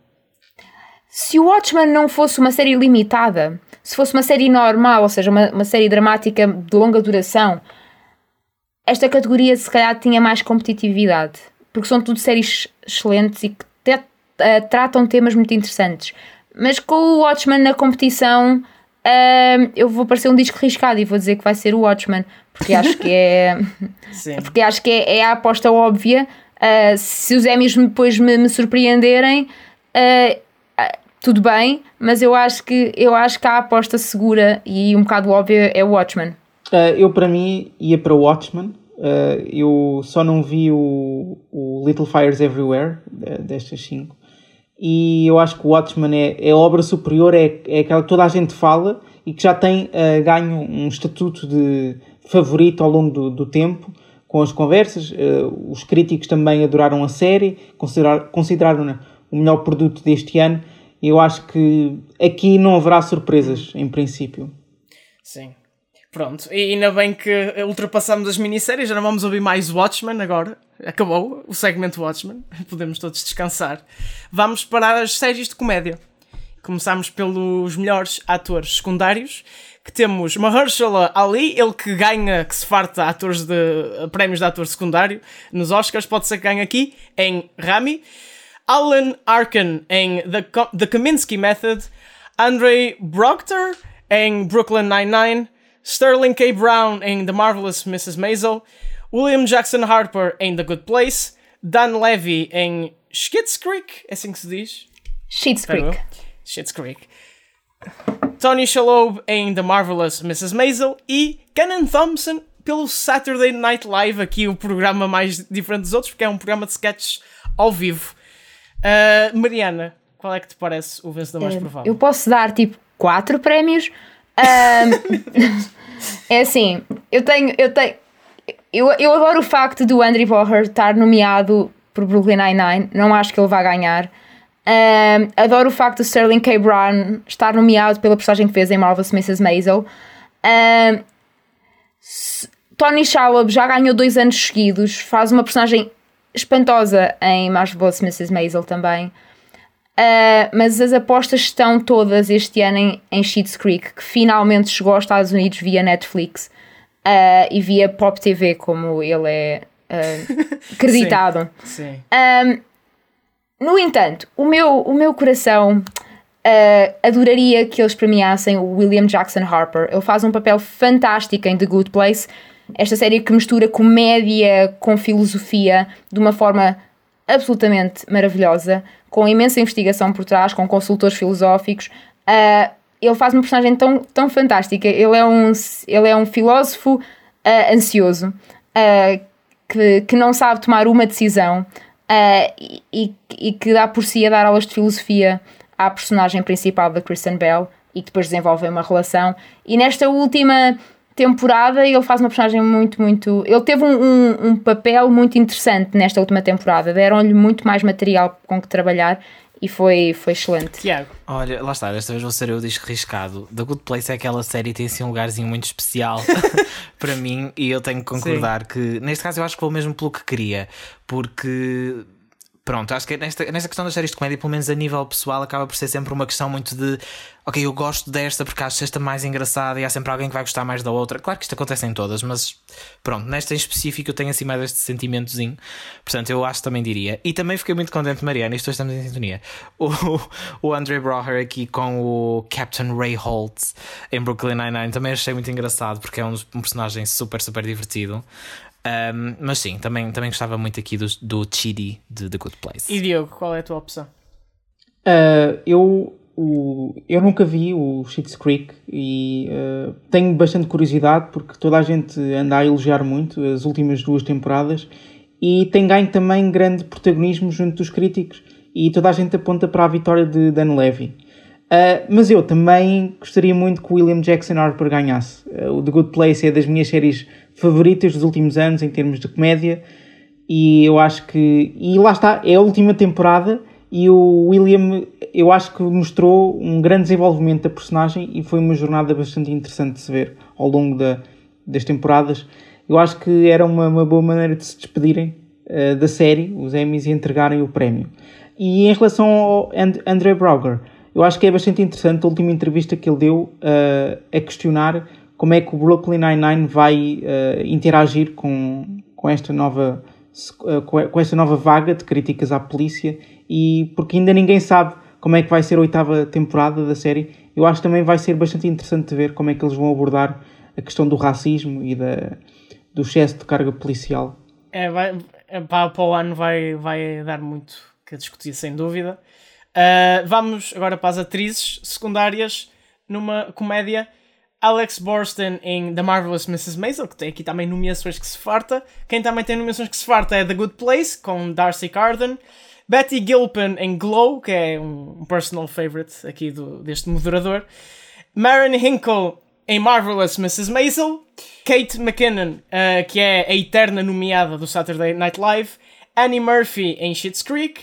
Se o Watchmen não fosse uma série limitada, se fosse uma série normal, ou seja, uma, uma série dramática de longa duração, esta categoria se calhar tinha mais competitividade. Porque são tudo séries excelentes e que te, uh, tratam temas muito interessantes. Mas com o Watchmen na competição, uh, eu vou parecer um disco riscado e vou dizer que vai ser o Watchmen. Porque acho que é. porque acho que é, é a aposta óbvia Uh, se os Emmys depois me, me surpreenderem, uh, tudo bem, mas eu acho que eu acho que a aposta segura e um bocado óbvia é o Watchmen. eu para mim ia para o Watchmen. eu só não vi o, o Little Fires Everywhere destas cinco. E eu acho que o Watchmen é, é obra superior, é, é aquela que toda a gente fala e que já tem ganho um estatuto de favorito ao longo do, do tempo com as conversas. Uh, os críticos também adoraram a série, considerar, consideraram-na o melhor produto deste ano. E eu acho que aqui não haverá surpresas, em princípio. Sim. Pronto, e ainda bem que ultrapassamos as minisséries, já não vamos ouvir mais Watchmen agora. Acabou o segmento Watchmen, podemos todos descansar. Vamos para as séries de comédia. Começamos pelos melhores atores secundários que temos Mahershala Ali, ele que ganha, que se farta atores de, prémios de ator secundário nos Oscars, pode ser que ganhe aqui, em Rami. Alan Arkin em The, The Kaminsky Method. Andre Proctor em Brooklyn Nine-Nine. Sterling K. Brown em The Marvelous Mrs. Maisel. William Jackson Harper em The Good Place. Dan Levy em Schitt's Creek, é assim que se diz? Schitt's Creek. Schitt's Creek. Tony Shalhoub em The Marvelous Mrs. Maisel e Kenan Thompson pelo Saturday Night Live, aqui o programa mais diferente dos outros, porque é um programa de sketches ao vivo. Uh, Mariana, qual é que te parece o vencedor mais uh, provável? Eu posso dar tipo quatro prémios. Uh, é assim, eu tenho, eu tenho, eu, eu adoro o facto do Andrew Boher estar nomeado por Brooklyn Nine-Nine. Não acho que ele vá ganhar. Um, adoro o facto de Sterling K. Brown estar nomeado pela personagem que fez em Marvelous Mrs. Maisel. Um, Tony Shalhoub já ganhou dois anos seguidos, faz uma personagem espantosa em Marvelous Mrs. Maisel também. Uh, mas as apostas estão todas este ano em, em Sheets Creek, que finalmente chegou aos Estados Unidos via Netflix uh, e via Pop TV, como ele é uh, acreditado. sim, sim. Um, no entanto, o meu, o meu coração uh, adoraria que eles premiassem o William Jackson Harper. Ele faz um papel fantástico em The Good Place, esta série que mistura comédia com filosofia de uma forma absolutamente maravilhosa, com imensa investigação por trás, com consultores filosóficos. Uh, ele faz uma personagem tão, tão fantástica. Ele é um, ele é um filósofo uh, ansioso uh, que, que não sabe tomar uma decisão, uh, e, e, que dá por si a dar aulas de filosofia à personagem principal da Kristen Bell e que depois desenvolvem uma relação. E nesta última temporada ele faz uma personagem muito, muito. Ele teve um, um, um papel muito interessante nesta última temporada, deram-lhe muito mais material com que trabalhar e foi, foi excelente. Tiago. Olha, lá está, desta vez vou ser eu riscado. The Good Place é aquela série que tem assim um lugarzinho muito especial para mim e eu tenho que concordar Sim. que, neste caso, eu acho que vou mesmo pelo que queria, porque pronto, acho que nesta, nesta questão das séries de comédia, pelo menos a nível pessoal, acaba por ser sempre uma questão muito de ok, eu gosto desta porque acho esta mais engraçada e há sempre alguém que vai gostar mais da outra. Claro que isto acontece em todas, mas pronto, nesta em específico eu tenho assim mais este sentimentozinho. Portanto, eu acho também diria. E também fiquei muito contente, Mariana, isto estamos em sintonia. O, o Andre Broher aqui com o Captain Ray Holt em Brooklyn Nine-Nine também achei muito engraçado porque é um, um personagem super, super divertido. Um, mas sim, também, também gostava muito aqui do, do Chidi de The Good Place. E Diogo, qual é a tua opção? Uh, eu, o, eu nunca vi o Schitt's Creek e uh, tenho bastante curiosidade porque toda a gente anda a elogiar muito as últimas duas temporadas e tem ganho também grande protagonismo junto dos críticos e toda a gente aponta para a vitória de Dan Levy. Uh, mas eu também gostaria muito que o William Jackson Harper ganhasse. Uh, o The Good Place é das minhas séries favoritas dos últimos anos em termos de comédia e eu acho que. E lá está, é a última temporada e o William, eu acho que mostrou um grande desenvolvimento da personagem e foi uma jornada bastante interessante de se ver ao longo da, das temporadas. Eu acho que era uma, uma boa maneira de se despedirem uh, da série, os Emmys, e entregarem o prémio. E em relação ao And André Brauger, eu acho que é bastante interessante a última entrevista que ele deu uh, a questionar como é que o Brooklyn Nine-Nine vai uh, interagir com, com esta nova uh, com esta nova vaga de críticas à polícia e porque ainda ninguém sabe como é que vai ser a oitava temporada da série eu acho que também vai ser bastante interessante de ver como é que eles vão abordar a questão do racismo e da, do excesso de carga policial. É, vai, é, para, para o ano vai, vai dar muito que discutir sem dúvida. Uh, vamos agora para as atrizes secundárias numa comédia Alex Borstein em The Marvelous Mrs. Maisel, que tem aqui também nomeações que se farta. Quem também tem nomeações que se farta é The Good Place, com Darcy Carden. Betty Gilpin em Glow, que é um personal favorite aqui do, deste moderador. Maren Hinkle em Marvelous Mrs. Maisel. Kate McKinnon, uh, que é a eterna nomeada do Saturday Night Live. Annie Murphy em Schitt's Creek.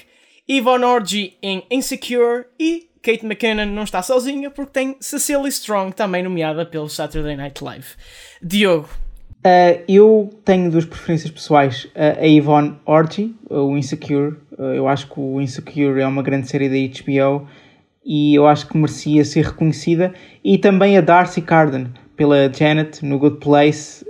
Yvonne Orji em Insecure. E Kate McKinnon não está sozinha porque tem Cecily Strong também nomeada pelo Saturday Night Live. Diogo. Uh, eu tenho duas preferências pessoais. Uh, a Yvonne Orji, o Insecure. Uh, eu acho que o Insecure é uma grande série da HBO e eu acho que merecia ser reconhecida. E também a Darcy Carden, pela Janet no Good Place.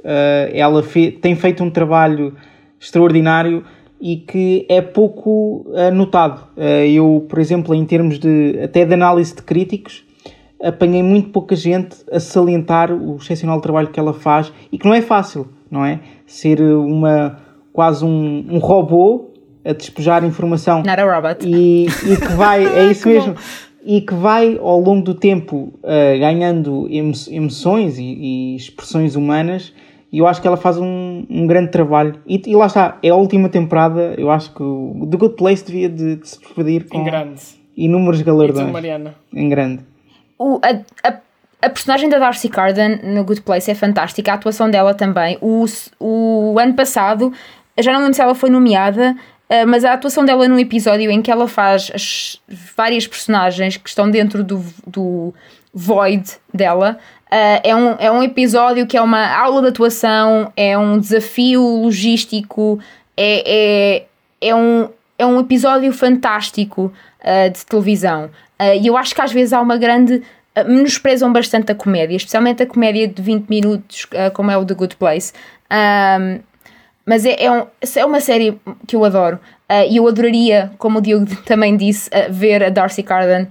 ela fe tem feito um trabalho extraordinário e que é pouco uh, notado. Uh, eu, por exemplo, em termos de até de análise de críticos, apanhei muito pouca gente a salientar o excepcional trabalho que ela faz e que não é fácil, não é? Ser uma quase um, um robô a despejar informação. Not a robot. E, e que vai, é isso mesmo. E que vai ao longo do tempo uh, ganhando emoções e, e expressões humanas e eu acho que ela faz um, um grande trabalho. E, e, lá está, é a última temporada. Eu acho que o The Good Place devia de, de se despedir com inúmeros galardões. Mariana? Em grande. O, a, a, a, personagem da Darcy Carden no Good Place é fantástica, a atuação dela também. O, o ano passado, já não lembro se ela foi nomeada, Uh, mas a atuação dela no episódio em que ela faz as várias personagens que estão dentro do, do void dela Uh, é, um, é um episódio que é uma aula de atuação, é um desafio logístico, é, é, é, um, é um episódio fantástico uh, de televisão. Uh, e eu acho que às vezes há uma grande. menosprezam bastante a comédia, especialmente a comédia de 20 minutos, como é o The Good Place. Um, mas é, é, um, é uma série que eu adoro. E eu adoraria, como o Diogo também disse, ver a Darcy Carden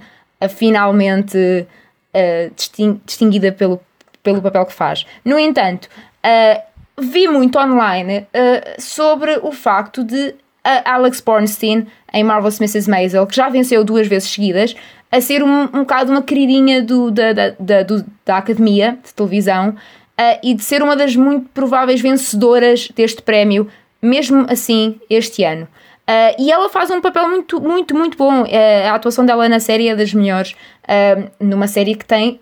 finalmente uh, distinguida pelo, pelo papel que faz. No entanto, uh, vi muito online uh, sobre o facto de Alex Bornstein, em Marvelous Mrs. Maisel, que já venceu duas vezes seguidas, a ser um, um bocado uma queridinha do, da, da, da, do, da academia de televisão e de ser uma das muito prováveis vencedoras deste prémio, mesmo assim, este ano. Uh, e ela faz um papel muito, muito, muito bom. Uh, a atuação dela na série é das melhores. Uh, numa série que tem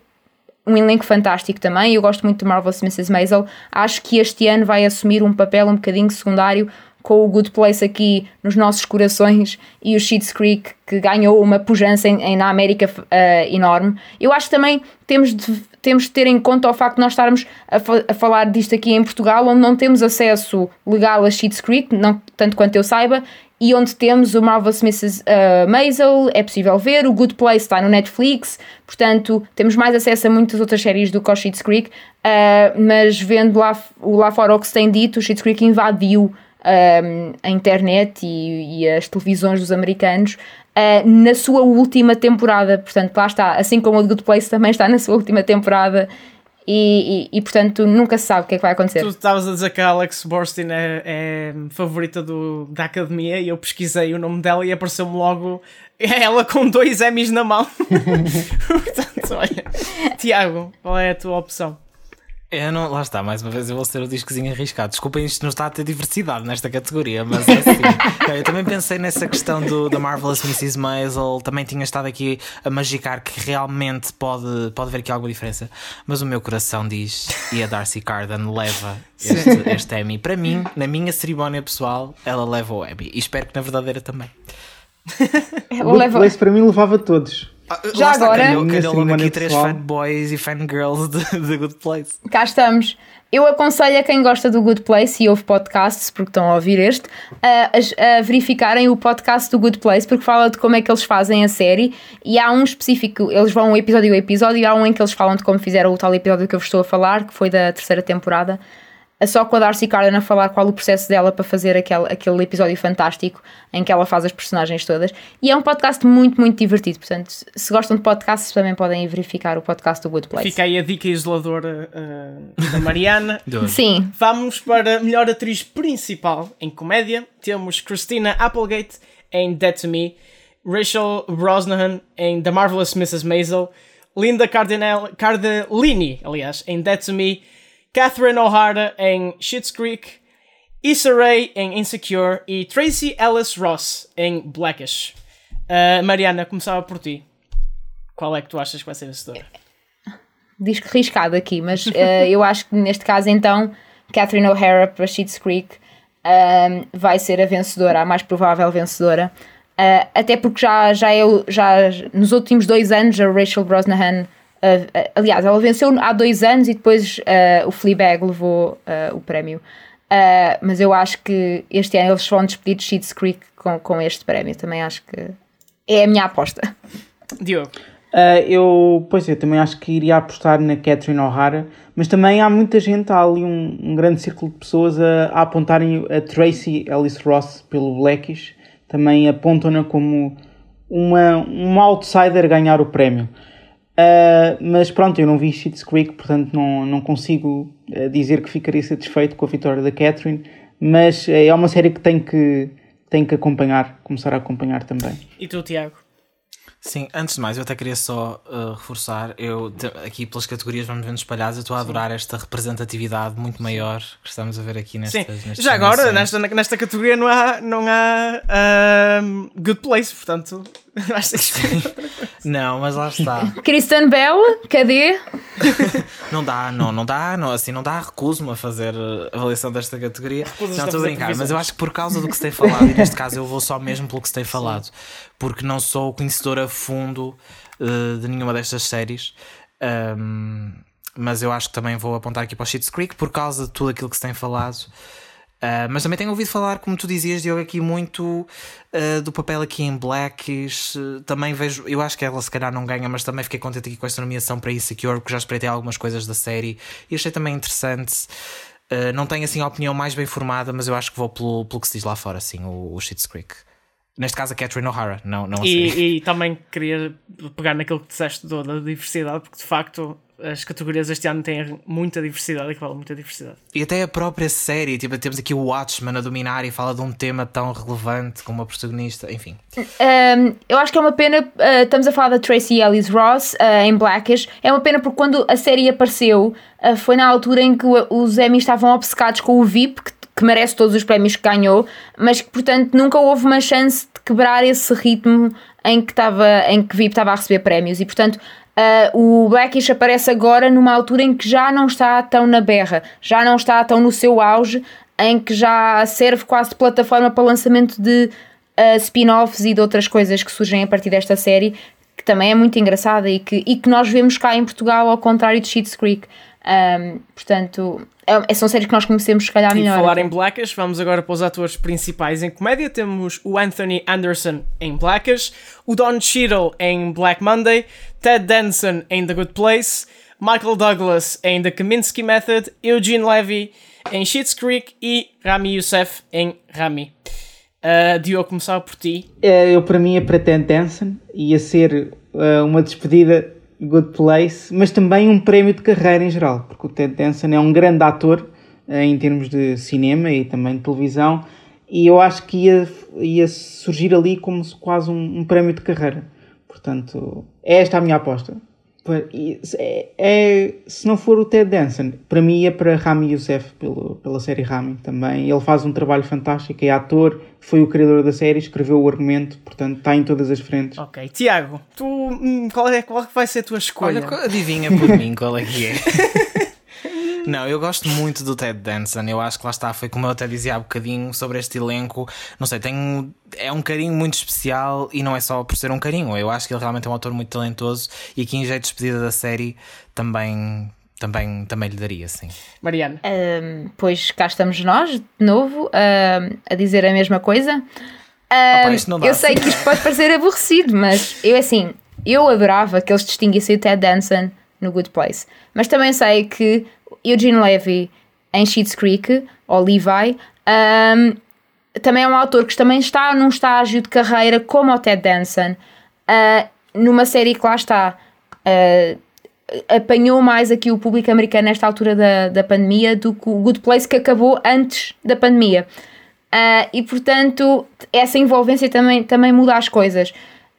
um elenco fantástico também. Eu gosto muito de Marvelous Mrs. Maisel. Acho que este ano vai assumir um papel um bocadinho secundário com o Good Place aqui nos nossos corações e o Schitt's Creek que ganhou uma pujança em, em, na América uh, enorme. Eu acho também temos de, temos de ter em conta o facto de nós estarmos a, fa a falar disto aqui em Portugal, onde não temos acesso legal a Schitt's Creek, não, tanto quanto eu saiba, e onde temos o Marvelous Mrs. Uh, Maisel, é possível ver, o Good Place está no Netflix, portanto temos mais acesso a muitas outras séries do que o Schitt's Creek, uh, mas vendo lá, lá fora o que se tem dito, o Schitt's Creek invadiu uh, a internet e, e, as televisões dos americanos uh, na sua última temporada, portanto lá está, assim como o Good Place também está na sua última temporada e, e, e, portanto nunca se sabe o que é que vai acontecer. Tu estavas a dizer que a Alex Borstein é, é, favorita do, da academia e eu pesquisei o nome dela e apareceu-me logo ela com dois Emmys na mão. portanto, olha, Tiago, qual é a tua opção? Eu não, lá está, mais uma vez eu vou ser o discozinho arriscado. Desculpem, isto não está a ter diversidade nesta categoria, mas é assim. eu também pensei nessa questão do, da Marvelous Mrs. Maisel, também tinha estado aqui a magicar que realmente pode, pode haver aqui alguma diferença, mas o meu coração diz e a Darcy Carden leva este, este Emmy. Para mim, na minha cerimónia pessoal, ela leva o Emmy e espero que na verdadeira também. Ela leva... Para mim levava todos. Ah, Já Lá agora, calhou, calhou logo aqui três fanboys e fangirls de Good Place. Cá estamos. Eu aconselho a quem gosta do Good Place e ouve podcasts, porque estão a ouvir este, a, a, verificarem o podcast do Good Place, porque fala de como é que eles fazem a série. E há um específico, eles vão um episódio a episódio, e há um em que eles falam de como fizeram o tal episódio que eu vos estou a falar, que foi da terceira temporada só com a Darcy Carden a falar qual o processo dela para fazer aquele, aquele episódio fantástico em que ela faz as personagens todas. E é um podcast muito, muito divertido. Portanto, se gostam de podcasts, também podem verificar o podcast do Good Place. Fica aí a dica isoladora uh, da Mariana. Sim. Vamos para melhor atriz principal em comédia. Temos Christina Applegate em Dead to Me, Rachel Brosnahan em The Marvelous Mrs. Maisel, Linda Cardellini, aliás, em Dead to Me Catherine O'Hara em Schitt's Creek, Issa Rae em Insecure e Tracy Ellis Ross em Blackish. Uh, Mariana, começava por ti. Qual é que tu achas que vai ser vencedora? Diz que riscado aqui, mas uh, eu acho que neste caso então Catherine O'Hara para Schitt's Creek uh, vai ser a vencedora, a mais provável vencedora. Uh, até porque já, já, eu, já nos últimos dois anos a Rachel Brosnahan Uh, aliás, ela venceu há dois anos e depois uh, o Fleabag levou o prémio. mas eu acho que este ano eles vão despedir de Sheets Creek com, com este prémio. Também acho que é a minha aposta. Diogo. Uh, eu, pois eu também acho que iria apostar na Catherine O'Hara, mas também há muita gente, há ali um, um grande círculo de pessoas a, a, apontarem a Tracy Ellis Ross pelo Blackish, também apontam-na como uma, uma outsider a ganhar o prémio. Uh, mas pronto, eu não vi Schitt's Creek, portanto não, não consigo uh, dizer que ficaria satisfeito com a vitória da Catherine, mas uh, é uma série que tem que, tem que acompanhar, começar a acompanhar também. E tu, Tiago? Sim, antes de mais, eu até queria só uh, reforçar, eu aqui pelas categorias vamos vendo espalhadas, eu estou a adorar Sim. esta representatividade muito maior que estamos a ver aqui nestas, Sim. nestas Já agora, nesta, nesta categoria não há, não há uh, good place, portanto acho que Não, mas lá está. Kristen Bell, cadê? não dá, não, não dá, não, assim não dá, recuso-me a fazer a avaliação desta categoria. Recuso não estou a brincar, mas eu acho que por causa do que se tem falado, e neste caso eu vou só mesmo pelo que se tem falado, porque não sou conhecedor a fundo uh, de nenhuma destas séries. Um, mas eu acho que também vou apontar aqui para o Schitt's Creek por causa de tudo aquilo que se tem falado. Uh, mas também tenho ouvido falar, como tu dizias, Diogo, aqui muito uh, do papel aqui em Blackish. Uh, também vejo, eu acho que ela se calhar não ganha, mas também fiquei contente aqui com esta nomeação para Insecure, porque já espreitei algumas coisas da série e achei também interessante. não tenho assim a opinião mais bem formada, mas eu acho que vou pelo, pelo que se diz lá fora, assim, o, o Schitt's Creek. Neste caso a Catherine O'Hara, não, não a e, e, também queria pegar naquilo que disseste da diversidade, porque de facto as categorias este ano têm muita diversidade e que falam muita diversidade. E até a própria série, tipo, temos aqui o Watchmen a dominar e fala de um tema tão relevante como a protagonista, enfim. Um, eu acho que é uma pena, uh, estamos a falar da Tracy Ellis Ross uh, em Blackish, é uma pena porque quando a série apareceu uh, foi na altura em que os Emmys estavam obcecados com o VIP, que, que merece todos os prémios que ganhou, mas que portanto nunca houve uma chance de quebrar esse ritmo em que, estava, em que VIP estava a receber prémios e portanto Uh, o Blackish aparece agora numa altura em que já não está tão na berra, já não está tão no seu auge, em que já serve quase de plataforma para lançamento de uh, spin-offs e de outras coisas que surgem a partir desta série, que também é muito engraçada e que, e que nós vemos cá em Portugal, ao contrário de Schitt's Creek. Um, portanto, é, são séries que nós conhecemos, se calhar, melhor. E falar em Blackish, vamos agora para os atores principais em comédia. Temos o Anthony Anderson em Blackish, o Don Cheadle em Black Monday, Ted Danson em The Good Place, Michael Douglas em The Kaminsky Method, Eugene Levy em Schitt's Creek e Rami Youssef em Rami. Uh, Diogo, começava por ti. É, eu, para mim, é para Ted Danson. Ia ser uh, uma despedida Good Place, mas também um prémio de carreira em geral, porque o Ted Danson é um grande ator uh, em termos de cinema e também de televisão, e eu acho que ia, ia surgir ali como quase um, um prémio de carreira. Portanto, é esta a minha aposta. É, é, se não for o Ted Danson, para mim ia para Rami Youssef pelo, pela série Rami também. Ele faz um trabalho fantástico, é ator, foi o criador da série, escreveu o argumento, portanto está em todas as frentes. Ok, Tiago, tu, hum, qual, é, qual vai ser a tua escolha? Olha, adivinha por mim qual é que é. Não, eu gosto muito do Ted Danson. Eu acho que lá está, foi como eu até dizia há bocadinho sobre este elenco. Não sei, tenho, é um carinho muito especial e não é só por ser um carinho. Eu acho que ele realmente é um autor muito talentoso e que em jeito de despedida da série também também, também lhe daria, sim. Mariana. Um, pois cá estamos nós, de novo, um, a dizer a mesma coisa. Um, Opa, eu sei que isto pode parecer aborrecido, mas eu assim, eu adorava que eles distinguissem o Ted Danson no Good Place. Mas também sei que Eugene Levy em Schitt's Creek, ou Levi, um, também é um autor que também está num estágio de carreira como o Ted Danson, uh, numa série que lá está. Uh, apanhou mais aqui o público americano nesta altura da, da pandemia do que o Good Place que acabou antes da pandemia. Uh, e portanto, essa envolvência também, também muda as coisas.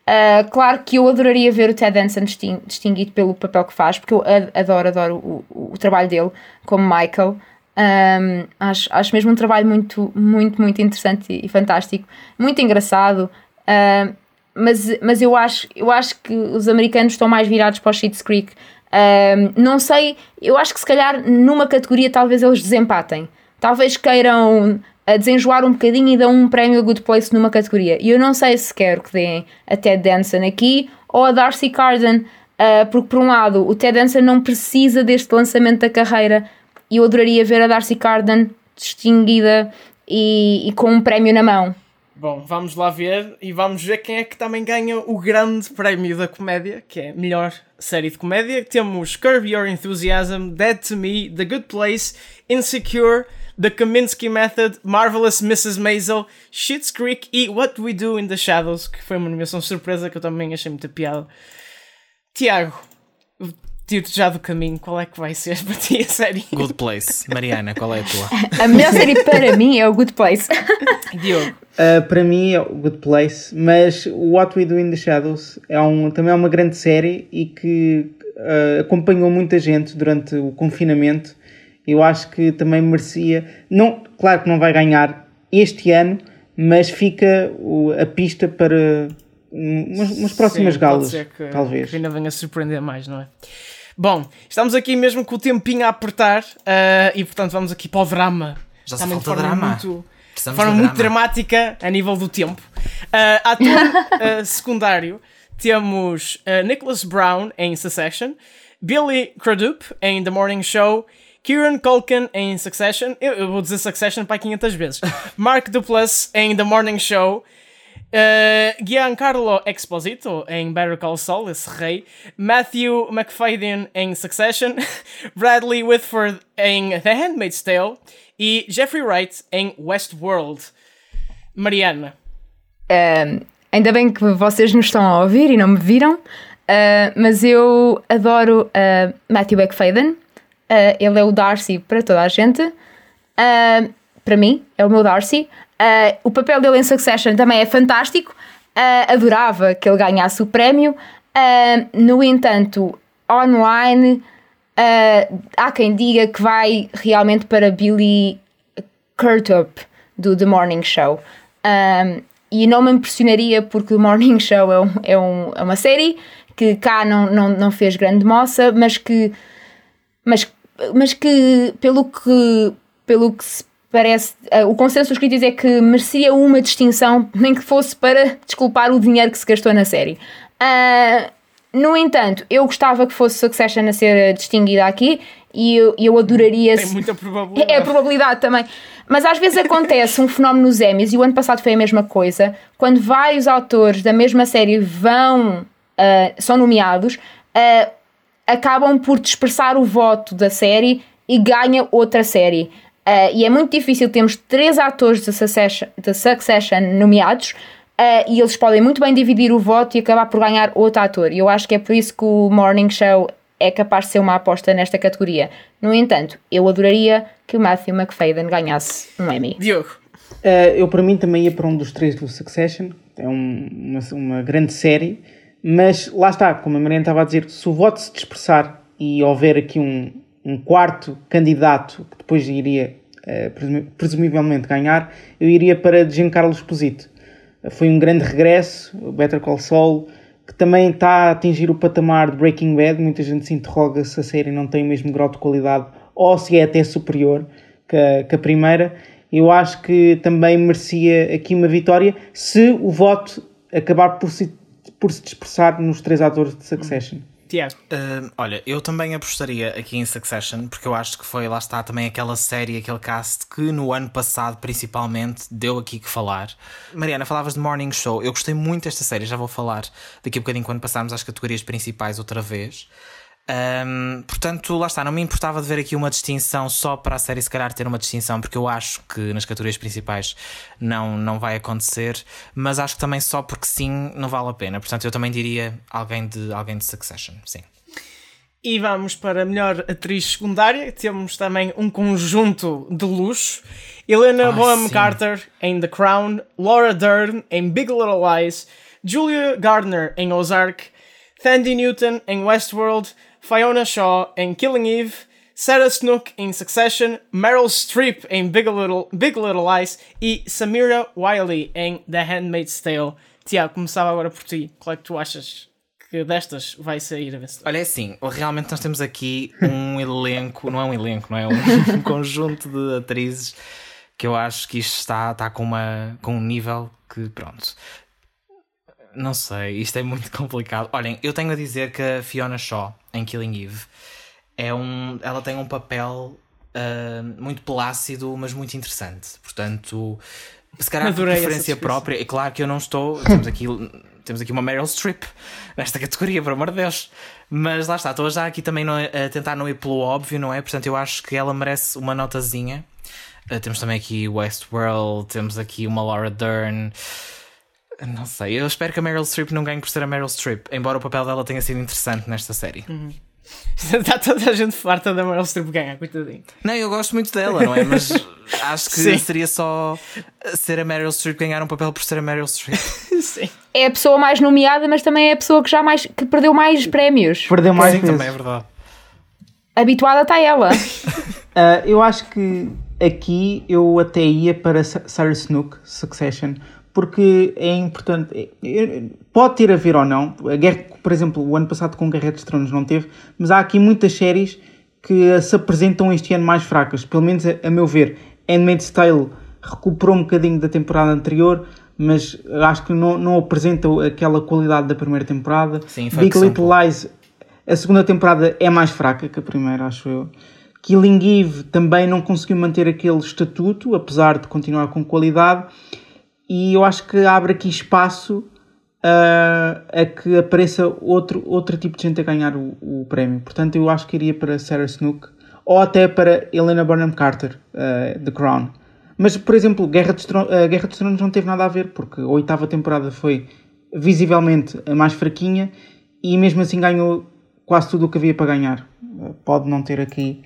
Uh, claro que eu adoraria ver o Ted Danson distinguido pelo papel que faz, porque eu adoro, adoro o, o, trabalho dele como Michael. Um, acho, acho mesmo um trabalho muito, muito, muito interessante e, e fantástico, muito engraçado. Uh, mas, mas eu acho, eu acho que os americanos estão mais virados para o Schitt's Creek. Um, não sei, eu acho que se calhar numa categoria talvez eles desempatem. Talvez queiram a desenjoar um bocadinho e dão um prémio Good Place numa categoria. E eu não sei se quero que deem a Ted Danson aqui ou a Darcy Carden, uh, porque por um lado o Ted Danson não precisa deste lançamento da carreira e eu adoraria ver a Darcy Carden distinguida e, e com um prémio na mão. Bom, vamos lá ver e vamos ver quem é que também ganha o grande prémio da comédia, que é melhor série de comédia. Temos Curb Your Enthusiasm, Dead to Me, The Good Place, Insecure, The Kaminsky Method, Marvelous Mrs. Maisel, Schitt's Creek e What We Do in the Shadows, que foi uma nomeação surpresa que eu também achei muita piada. Tiago, tiro-te já do caminho, qual é que vai ser para ti a série? Good Place. Mariana, qual é a tua? a melhor série para mim é o Good Place. Diogo. Uh, para mim é o Good Place, mas What We Do in the Shadows é um, também é uma grande série e que uh, acompanhou muita gente durante o confinamento eu acho que também merecia. Não, claro que não vai ganhar este ano, mas fica a pista para umas, umas próximas Sim, galas, que, talvez. Que ainda venha a surpreender mais, não é? Bom, estamos aqui mesmo com o tempinho a apertar uh, e portanto vamos aqui para o drama. Já Também de forma drama. muito, de forma muito dramática a nível do tempo. Uh, ator uh, secundário temos uh, Nicholas Brown em Succession, Billy Crudup em The Morning Show Kieran Culkin em Succession. Eu, eu vou dizer Succession para 500 vezes. Mark Duplass em The Morning Show. Uh, Giancarlo Exposito em Better Call Saul, esse rei. Matthew McFadden em Succession. Bradley Whitford em The Handmaid's Tale. E Jeffrey Wright em Westworld. Mariana. Uh, ainda bem que vocês nos estão a ouvir e não me viram. Uh, mas eu adoro uh, Matthew McFadden Uh, ele é o Darcy para toda a gente. Uh, para mim, é o meu Darcy. Uh, o papel dele em Succession também é fantástico. adorava que ele ganhasse o prémio. no entanto, online, há quem diga que vai realmente para Billy Curtup do The Morning Show. e não me impressionaria porque o Morning Show é, um, é, um, é uma série que cá não, não, não fez grande moça, mas que mas mas que pelo que pelo que se parece. Uh, o consenso dos críticos é que merecia uma distinção, nem que fosse para desculpar o dinheiro que se gastou na série. Uh, no entanto, eu gostava que fosse Succession a ser distinguida aqui e eu, eu adoraria. Tem muita probabilidade. É a probabilidade também. Mas às vezes acontece um fenómeno nos Emmys e o ano passado foi a mesma coisa. Quando vários autores da mesma série vão, uh, são nomeados, uh, acabam por dispersar o voto da série e ganha outra série. Uh, e é muito difícil termos três atores de Succession, de Succession nomeados uh, e eles podem muito bem dividir o voto e acabar por ganhar outro ator. E eu acho que é por isso que o Morning Show é capaz de ser uma aposta nesta categoria. No entanto, eu adoraria que o Matthew McFadden ganhasse um Emmy. Diogo. Uh, eu, para mim, também ia para um dos três do Succession. É um, uma, uma grande série. Mas lá está, como a Mariana estava a dizer, se o voto se dispersar e houver aqui um, um quarto candidato que depois iria uh, presumivelmente ganhar, eu iria para Giancarlo Esposito. Foi um grande regresso, o Better Call Saul, que também está a atingir o patamar de Breaking Bad. Muita gente se interroga se a série não tem o mesmo grau de qualidade ou se é até superior que a, que a primeira. Eu acho que também merecia aqui uma vitória se o voto acabar por se, por se dispersar nos três atores de Succession. Tiago. Uh, olha, eu também apostaria aqui em Succession, porque eu acho que foi, lá está, também aquela série, aquele cast que no ano passado, principalmente, deu aqui que falar. Mariana, falavas de Morning Show. Eu gostei muito desta série, já vou falar daqui a bocadinho quando passarmos às categorias principais outra vez. Um, portanto, lá está, não me importava de ver aqui uma distinção só para a série, se calhar ter uma distinção, porque eu acho que nas categorias principais não, não vai acontecer, mas acho que também só porque sim não vale a pena. Portanto, eu também diria alguém de, alguém de Succession, sim. E vamos para a melhor atriz secundária. Temos também um conjunto de luxo. Helena Bonham Carter em The Crown, Laura Dern em Big Little Lies, Julia Gardner em Ozark, Thandie Newton em Westworld, Fiona Shaw em Killing Eve, Sarah Snook em Succession, Meryl Streep em Big Little, Big Little Lies e Samira Wiley em The Handmaid's Tale. Tiago, começava agora por ti. Qual é que tu achas que destas vai sair a vencedora? Olha, é assim, realmente nós temos aqui um elenco, não é um elenco, não é um conjunto de atrizes que eu acho que isto está, está com, uma, com um nível que, pronto, não sei, isto é muito complicado. Olhem, eu tenho a dizer que a Fiona Shaw, em Killing Eve, é um, ela tem um papel uh, muito plácido, mas muito interessante. Portanto, se calhar por preferência própria, é claro que eu não estou. Temos aqui, temos aqui uma Meryl Streep nesta categoria, por amor de Deus. Mas lá está, estou já aqui também a tentar não ir pelo óbvio, não é? Portanto, eu acho que ela merece uma notazinha. Uh, temos também aqui Westworld, temos aqui uma Laura Dern. Não sei, eu espero que a Meryl Streep não ganhe por ser a Meryl Streep, embora o papel dela tenha sido interessante nesta série. Uhum. Está toda a gente farta da Meryl Streep ganhar, coitadinho. Não, eu gosto muito dela, não é? Mas acho que Sim. seria só ser a Meryl Streep ganhar um papel por ser a Meryl Streep. Sim. É a pessoa mais nomeada, mas também é a pessoa que já mais que perdeu mais prémios. Perdeu mais Sim, vezes. também é verdade. Habituada está ela. uh, eu acho que aqui eu até ia para Sarah Snook, Succession, porque é importante. É, é, pode ter a ver ou não. A guerra, por exemplo, o ano passado com Guerra dos Tronos não teve, mas há aqui muitas séries que se apresentam este ano mais fracas. Pelo menos a, a meu ver. Handmaid's Tale recuperou um bocadinho da temporada anterior, mas acho que não, não apresenta aquela qualidade da primeira temporada. Sim, Big Little Lies, a segunda temporada é mais fraca que a primeira, acho eu. Killing Eve também não conseguiu manter aquele estatuto, apesar de continuar com qualidade e eu acho que abre aqui espaço uh, a que apareça outro, outro tipo de gente a ganhar o, o, prémio. Portanto, eu acho que iria para Sarah Snook ou até para Helena Bonham Carter, uh, The Crown. Mas, por exemplo, Guerra dos, Tronos, uh, Guerra dos Tronos não teve nada a ver, porque a oitava temporada foi visivelmente a mais fraquinha e mesmo assim ganhou quase tudo o que havia para ganhar. Pode não ter aqui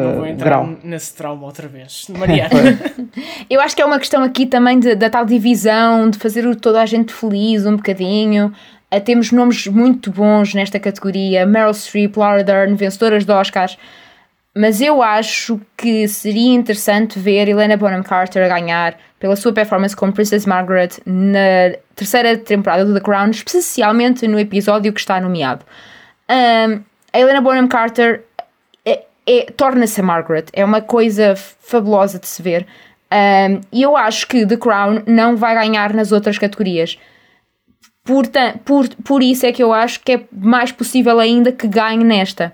não vou entrar grau. nesse trauma outra vez. Mariana. Eu acho que é uma questão aqui também de, da tal divisão, de fazer toda a gente feliz um bocadinho. Uh, temos nomes muito bons nesta categoria: Meryl Streep, Laura Dern, vencedoras de Oscars. Mas eu acho que seria interessante ver Helena Bonham Carter a ganhar pela sua performance como Princess Margaret na terceira temporada do The Crown, especialmente no episódio que está nomeado. Um, a Helena Bonham Carter é, torna-se a Margaret. É uma coisa fabulosa de se ver. Um, e eu acho que The Crown não vai ganhar nas outras categorias. Por, por, por isso é que eu acho que é mais possível ainda que ganhe nesta.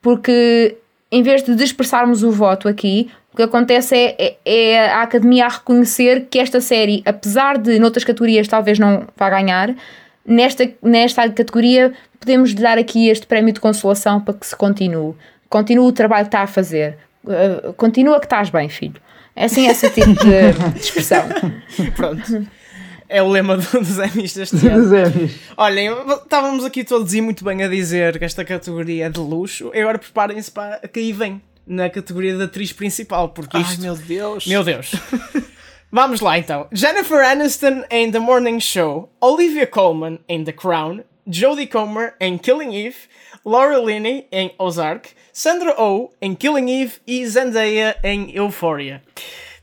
Porque em vez de dispersarmos o voto aqui, o que acontece é, é, é, a academia a reconhecer que esta série, apesar de noutras categorias talvez não vá ganhar, nesta, nesta categoria podemos dar aqui este prémio de consolação para que se continue. Continua o trabalho que está a fazer. Uh, continua que estás bem, filho. É assim esse tipo de, de expressão. Pronto. É o lema dos Emmys deste ano. Olhem, estávamos aqui todos e muito bem a dizer que esta categoria é de luxo. E agora preparem-se para que aí vem na categoria da atriz principal, porque isto... Ai, meu Deus. Meu Deus. Vamos lá então. Jennifer Aniston em The Morning Show, Olivia Colman em The Crown, Jodie Comer em Killing Eve, Laura Linney em Ozark, Sandra Oh em Killing Eve e Zendaya em Euphoria.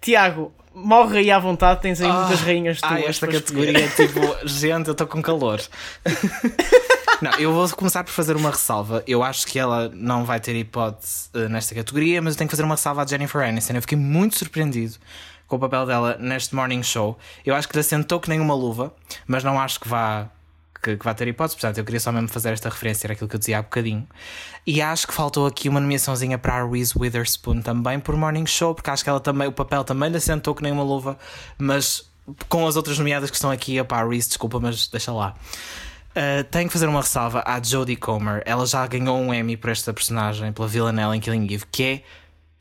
Tiago, morre aí à vontade, tens aí ah, muitas rainhas tuas. Ah, esta categoria é tipo, gente, eu estou com calor. não, eu vou começar por fazer uma ressalva. Eu acho que ela não vai ter hipótese uh, nesta categoria, mas eu tenho que fazer uma ressalva à Jennifer Aniston. Eu fiquei muito surpreendido com o papel dela neste morning show. Eu acho que lhe assentou que nem uma luva, mas não acho que vá que, que vai ter hipótese. Portanto, eu queria só mesmo fazer esta referência àquilo que eu dizia há bocadinho. E acho que faltou aqui uma nomeaçãozinha para a Reese Witherspoon também por Morning Show, porque acho que ela também, o papel também lhe assentou que nem uma luva, mas com as outras nomeadas que estão aqui, opá, Reese, desculpa, mas deixa lá. Uh, tenho que fazer uma ressalva à Jodie Comer. Ela já ganhou um Emmy por esta personagem, pela Villanelle em Killing Eve, que é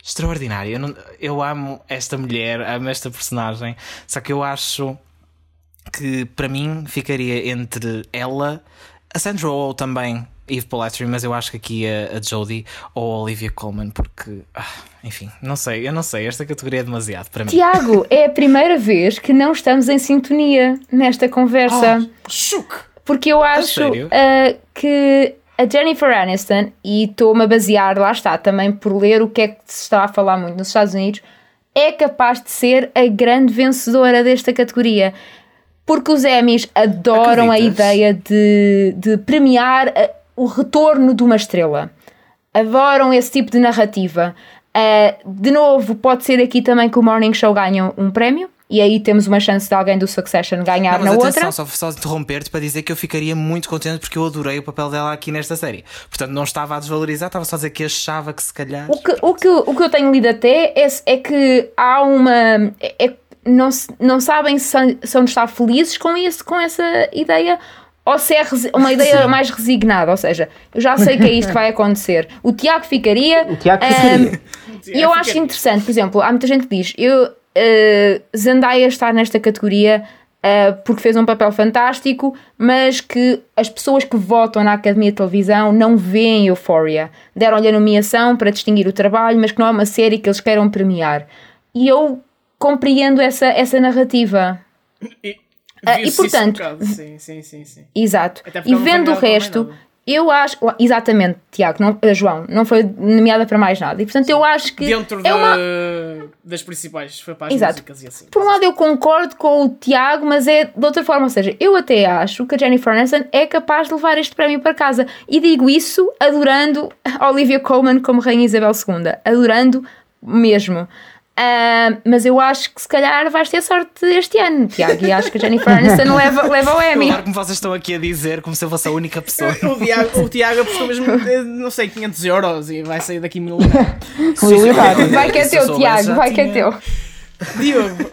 extraordinária. Eu, eu amo esta mulher, amo esta personagem, só que eu acho que para mim ficaria entre ela, a Sandra Oh também, Eve Poletry, mas eu acho que aqui a, a Jodie ou a Olivia Colman, porque, ah, enfim, não sei, eu não sei, esta categoria é demasiado para mim. Tiago, é a primeira vez que não estamos em sintonia nesta conversa. Oh, porque eu acho uh, que a Jennifer Aniston, e estou-me a basear, lá está, também por ler o que é que se está a falar muito nos Estados Unidos, é capaz de ser a grande vencedora desta categoria porque os Emmys adoram Acreditas? a ideia de, de premiar a, o retorno de uma estrela. Adoram esse tipo de narrativa. Uh, de novo, pode ser aqui também que o Morning Show ganha um prémio. E aí temos uma chance de alguém do Succession ganhar não, na atenção, outra. Só, só interromper-te para dizer que eu ficaria muito contente porque eu adorei o papel dela aqui nesta série. Portanto, não estava a desvalorizar, estava só a dizer que achava que se calhar. O que, o que, o que eu tenho lido até é, é que há uma. É, não, não sabem se são de estar felizes com, isso, com essa ideia ou se é uma ideia Sim. mais resignada, ou seja, eu já sei que é isto que vai acontecer. O Tiago ficaria. O Tiago ficaria. E eu acho interessante, por exemplo, há muita gente que diz: eu, uh, Zendaya está nesta categoria uh, porque fez um papel fantástico, mas que as pessoas que votam na Academia de Televisão não veem Euphoria. Deram-lhe a nomeação para distinguir o trabalho, mas que não é uma série que eles queiram premiar. E eu compreendo essa, essa narrativa. E, uh, e portanto, sim, sim, sim, sim. Exato. E vendo o resto, eu acho, exatamente, Tiago, não, uh, João, não foi nomeada para mais nada. E portanto sim. eu acho que dentro é uma... das principais foi para as Exato. músicas e assim. Por um lado eu concordo com o Tiago, mas é de outra forma, ou seja, eu até acho que a Jennifer Aniston é capaz de levar este prémio para casa. E digo isso adorando a Olivia Colman como Rainha Isabel II, adorando mesmo. Uh, mas eu acho que se calhar vais ter sorte este ano, Tiago. E acho que a Jennifer Aniston leva, leva o Emmy. Claro, como vocês estão aqui a dizer, como se eu fosse a única pessoa. o, Tiago, o Tiago apostou mesmo, eh, não sei, 500 euros e vai sair daqui mil. vai que é teu, Tiago, vai que é teu. Diogo,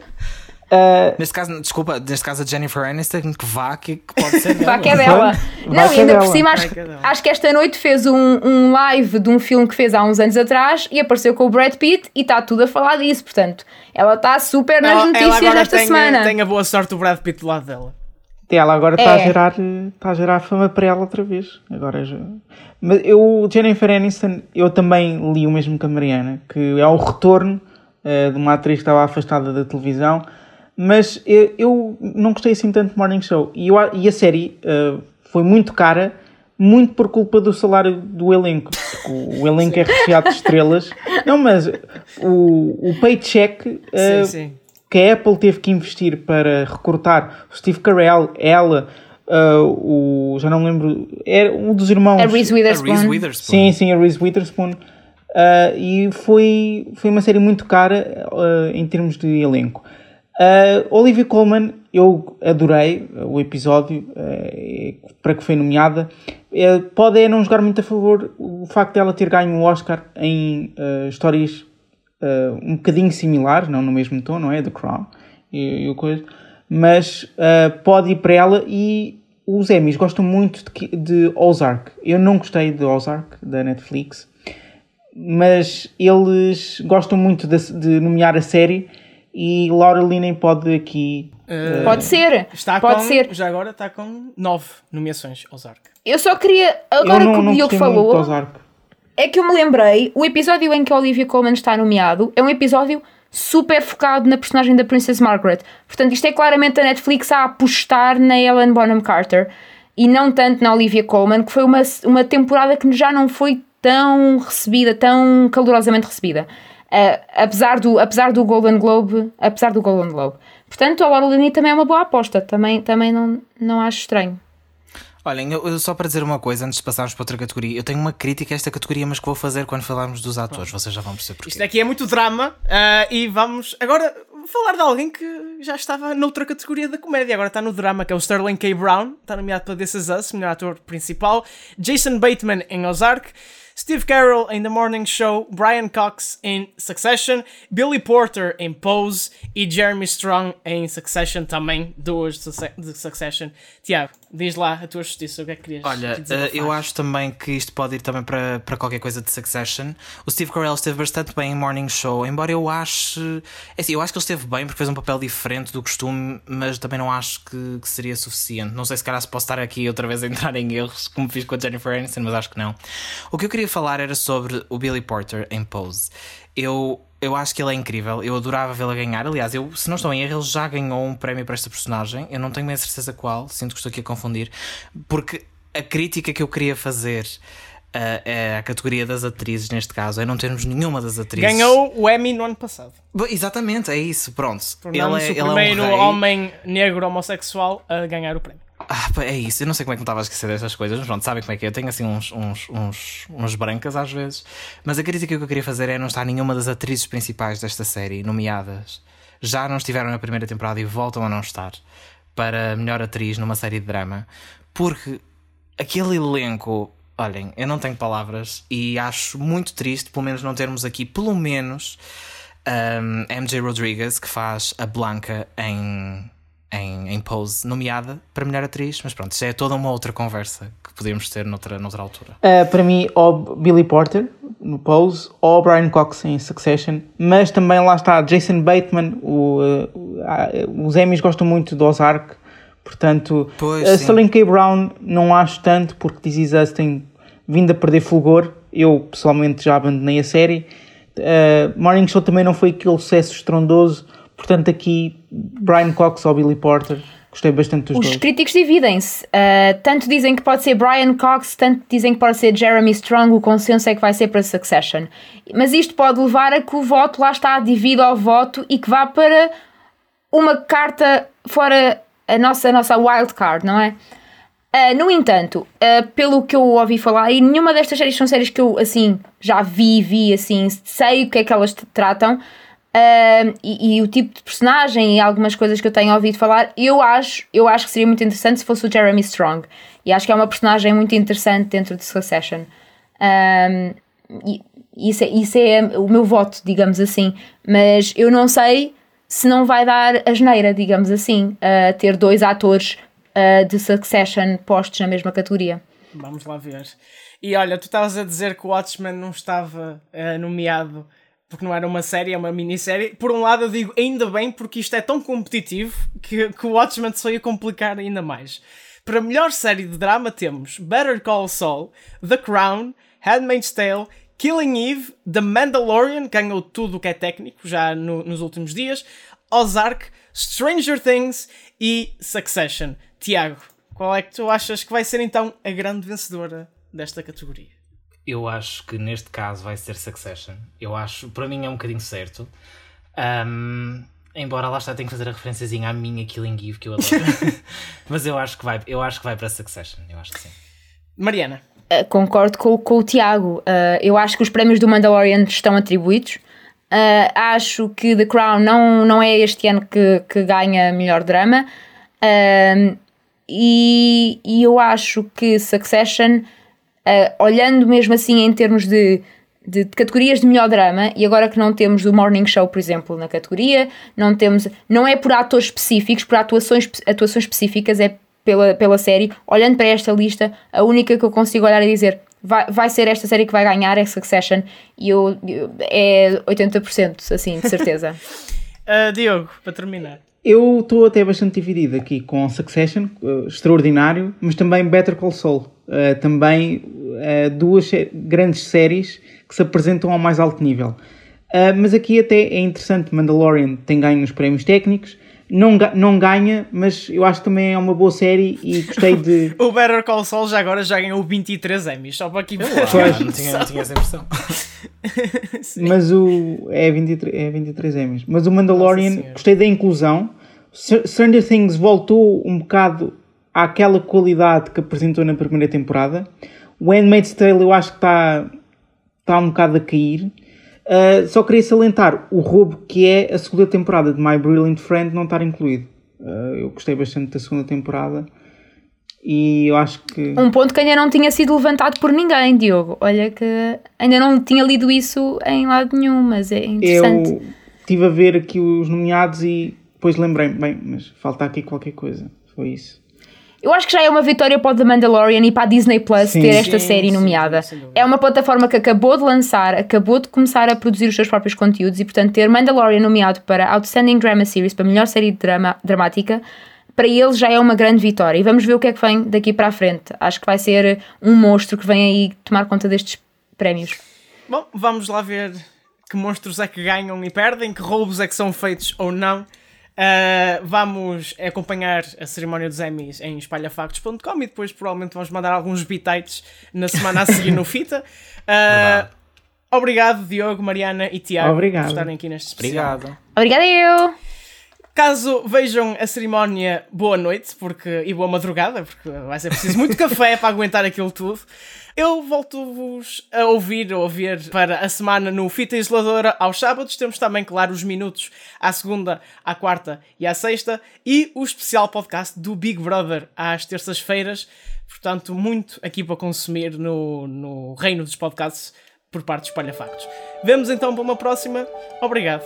Uh, neste caso, desculpa, neste caso a Jennifer Aniston, que vá, que, que pode ser dela. Vá que é dela. Não, e ainda por cima, acho, acho, que esta noite fez um, um live de um filme que fez há uns anos atrás e apareceu com o Brad Pitt e está tudo a falar disso. Portanto, ela está super nas ela, notícias ela desta tem, semana. Tem a boa sorte do Brad Pitt do lado dela. Ela agora está é. a gerar está a gerar fama para ela outra vez. Agora já... Mas eu, Jennifer Aniston, eu também li o mesmo que a Mariana, que é o retorno uh, de uma atriz que estava afastada da televisão mas eu, eu, não gostei assim tanto de Morning Show. E, eu, e a série uh, foi muito cara, muito por culpa do salário do elenco. O, o elenco é recheado de estrelas. Não, mas o, o paycheck uh, sim, sim. que a Apple teve que investir para recortar o Steve Carell, ela. Uh, o, já não lembro, era um dos irmãos. A Reese Witherspoon. A Reese Witherspoon. Sim, sim, a Reese Witherspoon. Uh, e foi, foi uma série muito cara uh, em termos de elenco. Uh, Olivia Colman, eu adorei o episódio para que foi nomeada. pode é não jogar muito a favor o facto dela ter ganho um Oscar em histórias um bocadinho similares, não no mesmo tom, não é? The Crown e, e coisa, mas pode ir para ela e os Emmys gostam muito de, de Ozark. Eu não gostei de Ozark, da Netflix mas eles gostam muito de, de nomear a série e Laura Linney pode aqui. Uh, pode ser. Está pode com, ser. Já agora está com nove nomeações Ozark. Eu só queria. Agora não, que o Diogo falou. É que eu me lembrei, o episódio em que a Olivia Colman está nomeado é um episódio super focado na personagem da Princess Margaret. Portanto, isto é claramente a Netflix a apostar na Ellen Bonham Carter e não tanto na Olivia Colman, que foi uma, uma temporada que já não foi tão recebida, tão calorosamente recebida. Uh, apesar, do, apesar do Golden Globe, apesar do Golden Globe. Portanto, a Laura Linney também é uma boa aposta, também, também não, não acho estranho. Olhem, eu, eu, só para dizer uma coisa antes de passarmos para outra categoria, eu tenho uma crítica a esta categoria, mas que vou fazer quando falarmos dos atores, vocês já vão perceber porquê. Isto aqui é muito drama uh, e vamos agora falar de alguém que já estava noutra categoria da comédia, agora está no drama, que é o Sterling K. Brown, está nomeado para This Is Us, melhor ator principal, Jason Bateman em Ozark. Steve Carroll em The Morning Show, Brian Cox em Succession, Billy Porter em Pose e Jeremy Strong em Succession também, duas de Succession. Tiago, diz lá a tua justiça, o que é que querias Olha, uh, eu acho também que isto pode ir também para, para qualquer coisa de Succession. O Steve Carell esteve bastante bem em Morning Show, embora eu ache. É assim, eu acho que ele esteve bem porque fez um papel diferente do costume, mas também não acho que, que seria suficiente. Não sei se calhar se posso estar aqui outra vez a entrar em erros, como fiz com a Jennifer Aniston, mas acho que não. O que eu queria falar era sobre o Billy Porter em Pose. Eu eu acho que ele é incrível. Eu adorava vê-lo ganhar. Aliás, eu, se não estou em erro, ele já ganhou um prémio para esta personagem. Eu não tenho bem certeza qual, sinto que estou aqui a confundir. Porque a crítica que eu queria fazer uh, é a categoria das atrizes, neste caso, é não termos nenhuma das atrizes. Ganhou o Emmy no ano passado. Exatamente, é isso. Pronto. Ele é, o primeiro é um homem negro homossexual a ganhar o prémio. Ah, é isso, eu não sei como é que me estava a esquecer destas coisas, mas pronto, sabem como é que é? Eu tenho assim uns, uns, uns, uns brancas às vezes. Mas a crítica que eu queria fazer é não estar nenhuma das atrizes principais desta série nomeadas. Já não estiveram na primeira temporada e voltam a não estar para melhor atriz numa série de drama. Porque aquele elenco, olhem, eu não tenho palavras e acho muito triste, pelo menos não termos aqui, pelo menos, um, MJ Rodriguez, que faz a Blanca em em, em Pose nomeada para melhor atriz, mas pronto, isso é toda uma outra conversa que podíamos ter noutra, noutra altura. Uh, para mim, ou Billy Porter no Pose, ou Brian Cox em Succession, mas também lá está Jason Bateman, o, uh, os Emmys gostam muito do Ozark, portanto, pois, uh, Sterling K. Brown não acho tanto, porque This Is Us tem vindo a perder fulgor, eu pessoalmente já abandonei a série. Uh, Morning Show também não foi aquele sucesso estrondoso, Portanto, aqui, Brian Cox ou Billy Porter, gostei bastante dos Os dois. Os críticos dividem-se. Uh, tanto dizem que pode ser Brian Cox, tanto dizem que pode ser Jeremy Strong. O consenso é que vai ser para Succession. Mas isto pode levar a que o voto lá está, divida ao voto e que vá para uma carta fora a nossa, a nossa wild card, não é? Uh, no entanto, uh, pelo que eu ouvi falar, e nenhuma destas séries são séries que eu assim já vi, vi assim, sei o que é que elas tratam. Uh, e, e, o tipo de personagem e algumas coisas que eu tenho ouvido falar, eu acho, eu acho que seria muito interessante se fosse o Jeremy Strong. E acho que é uma personagem muito interessante dentro de Succession. Um, e isso é, isso é o meu voto, digamos assim. Mas eu não sei se não vai dar a geneira, digamos assim, uh, ter dois atores uh, de Succession postos na mesma categoria. Vamos lá ver. E olha, tu estavas a dizer que o Watchmen não estava uh, nomeado porque não era uma série, é uma minissérie. Por um lado, eu digo ainda bem, porque isto é tão competitivo que, que o Watchmen se ia complicar ainda mais. Para a melhor série de drama temos Better Call Saul, The Crown, Handmaid's Tale, Killing Eve, The Mandalorian, ganhou tudo o que é técnico já no, nos últimos dias, Ozark, Stranger Things e Succession. Tiago, qual é que tu achas que vai ser então a grande vencedora desta categoria? Eu acho que neste caso vai ser Succession. Eu acho, para mim é um bocadinho certo. Um, embora lá está, tenho que fazer a referenciazinha à minha Killing Eve que eu adoro. Mas eu acho que vai, eu acho que vai para Succession. Eu acho que sim. Mariana. Uh, concordo com, com o Tiago. Uh, eu acho que os prémios do Mandalorian estão atribuídos. Uh, acho que The Crown não, não é este ano que, que ganha melhor drama. e, e eu acho que Succession, olhando mesmo assim em termos de, de, de, categorias de melhor drama, e agora que não temos o Morning Show, por exemplo, na categoria, não temos. Não é por atores específicos, por atuações, atuações específicas, é pela, pela série, olhando para esta lista, a única que eu consigo olhar e dizer vai, vai ser esta série que vai ganhar é Succession e eu, eu é 80%, assim, de certeza. uh, Diogo, para terminar. Eu estou até bastante dividido aqui com Succession, uh, extraordinário, mas também Better Call Saul. Uh, também uh, duas grandes séries que se apresentam ao mais alto nível. mas aqui até é interessante, Mandalorian tem ganho nos prémios técnicos, não, não ganha, mas eu acho que também é uma boa série e gostei de. o Better Call Saul já agora já ganhou 23 Emmys, só para aqui ver. Não tinha, não tinha essa impressão. mas o. É 23, é 23 Emmys. Mas o Mandalorian, gostei da inclusão. Stranger Things voltou um bocado àquela qualidade que apresentou na primeira temporada. O Handmaid's Tale eu acho que está, está um bocado a cair. Uh, só queria salientar o roubo que é a segunda temporada de My Brilliant Friend não estar incluído. Uh, eu gostei bastante da segunda temporada e eu acho que. Um ponto que ainda não tinha sido levantado por ninguém, Diogo. Olha que ainda não tinha lido isso em lado nenhum, mas é interessante. Eu estive a ver aqui os nomeados e depois lembrei-me, bem, mas falta aqui qualquer coisa. Foi isso. Eu acho que já é uma vitória para o The Mandalorian e para a Disney Plus sim, ter esta sim, série nomeada. Sim, é uma plataforma que acabou de lançar, acabou de começar a produzir os seus próprios conteúdos e, portanto, ter Mandalorian nomeado para Outstanding Drama Series, para melhor série de drama, dramática, para eles já é uma grande vitória. E vamos ver o que é que vem daqui para a frente. Acho que vai ser um monstro que vem aí tomar conta destes prémios. Bom, vamos lá ver que monstros é que ganham e perdem, que roubos é que são feitos ou não. Uh, vamos acompanhar a cerimónia dos Emmys em espalhafactos.com e depois provavelmente vamos mandar alguns bitites na semana a seguir no Fita. Uh, obrigado, Diogo, Mariana e Tiago, obrigado. por estarem aqui neste especial. Obrigado. Obrigada eu. Caso vejam a cerimónia, boa noite porque, e boa madrugada, porque vai ser preciso muito café para aguentar aquilo tudo. Eu volto-vos a ouvir ou a ver para a semana no Fita Isoladora aos sábados. Temos também, claro, os minutos à segunda, à quarta e à sexta. E o especial podcast do Big Brother às terças-feiras. Portanto, muito aqui para consumir no, no reino dos podcasts por parte dos Espalha Factos. Vemos então para uma próxima. Obrigado.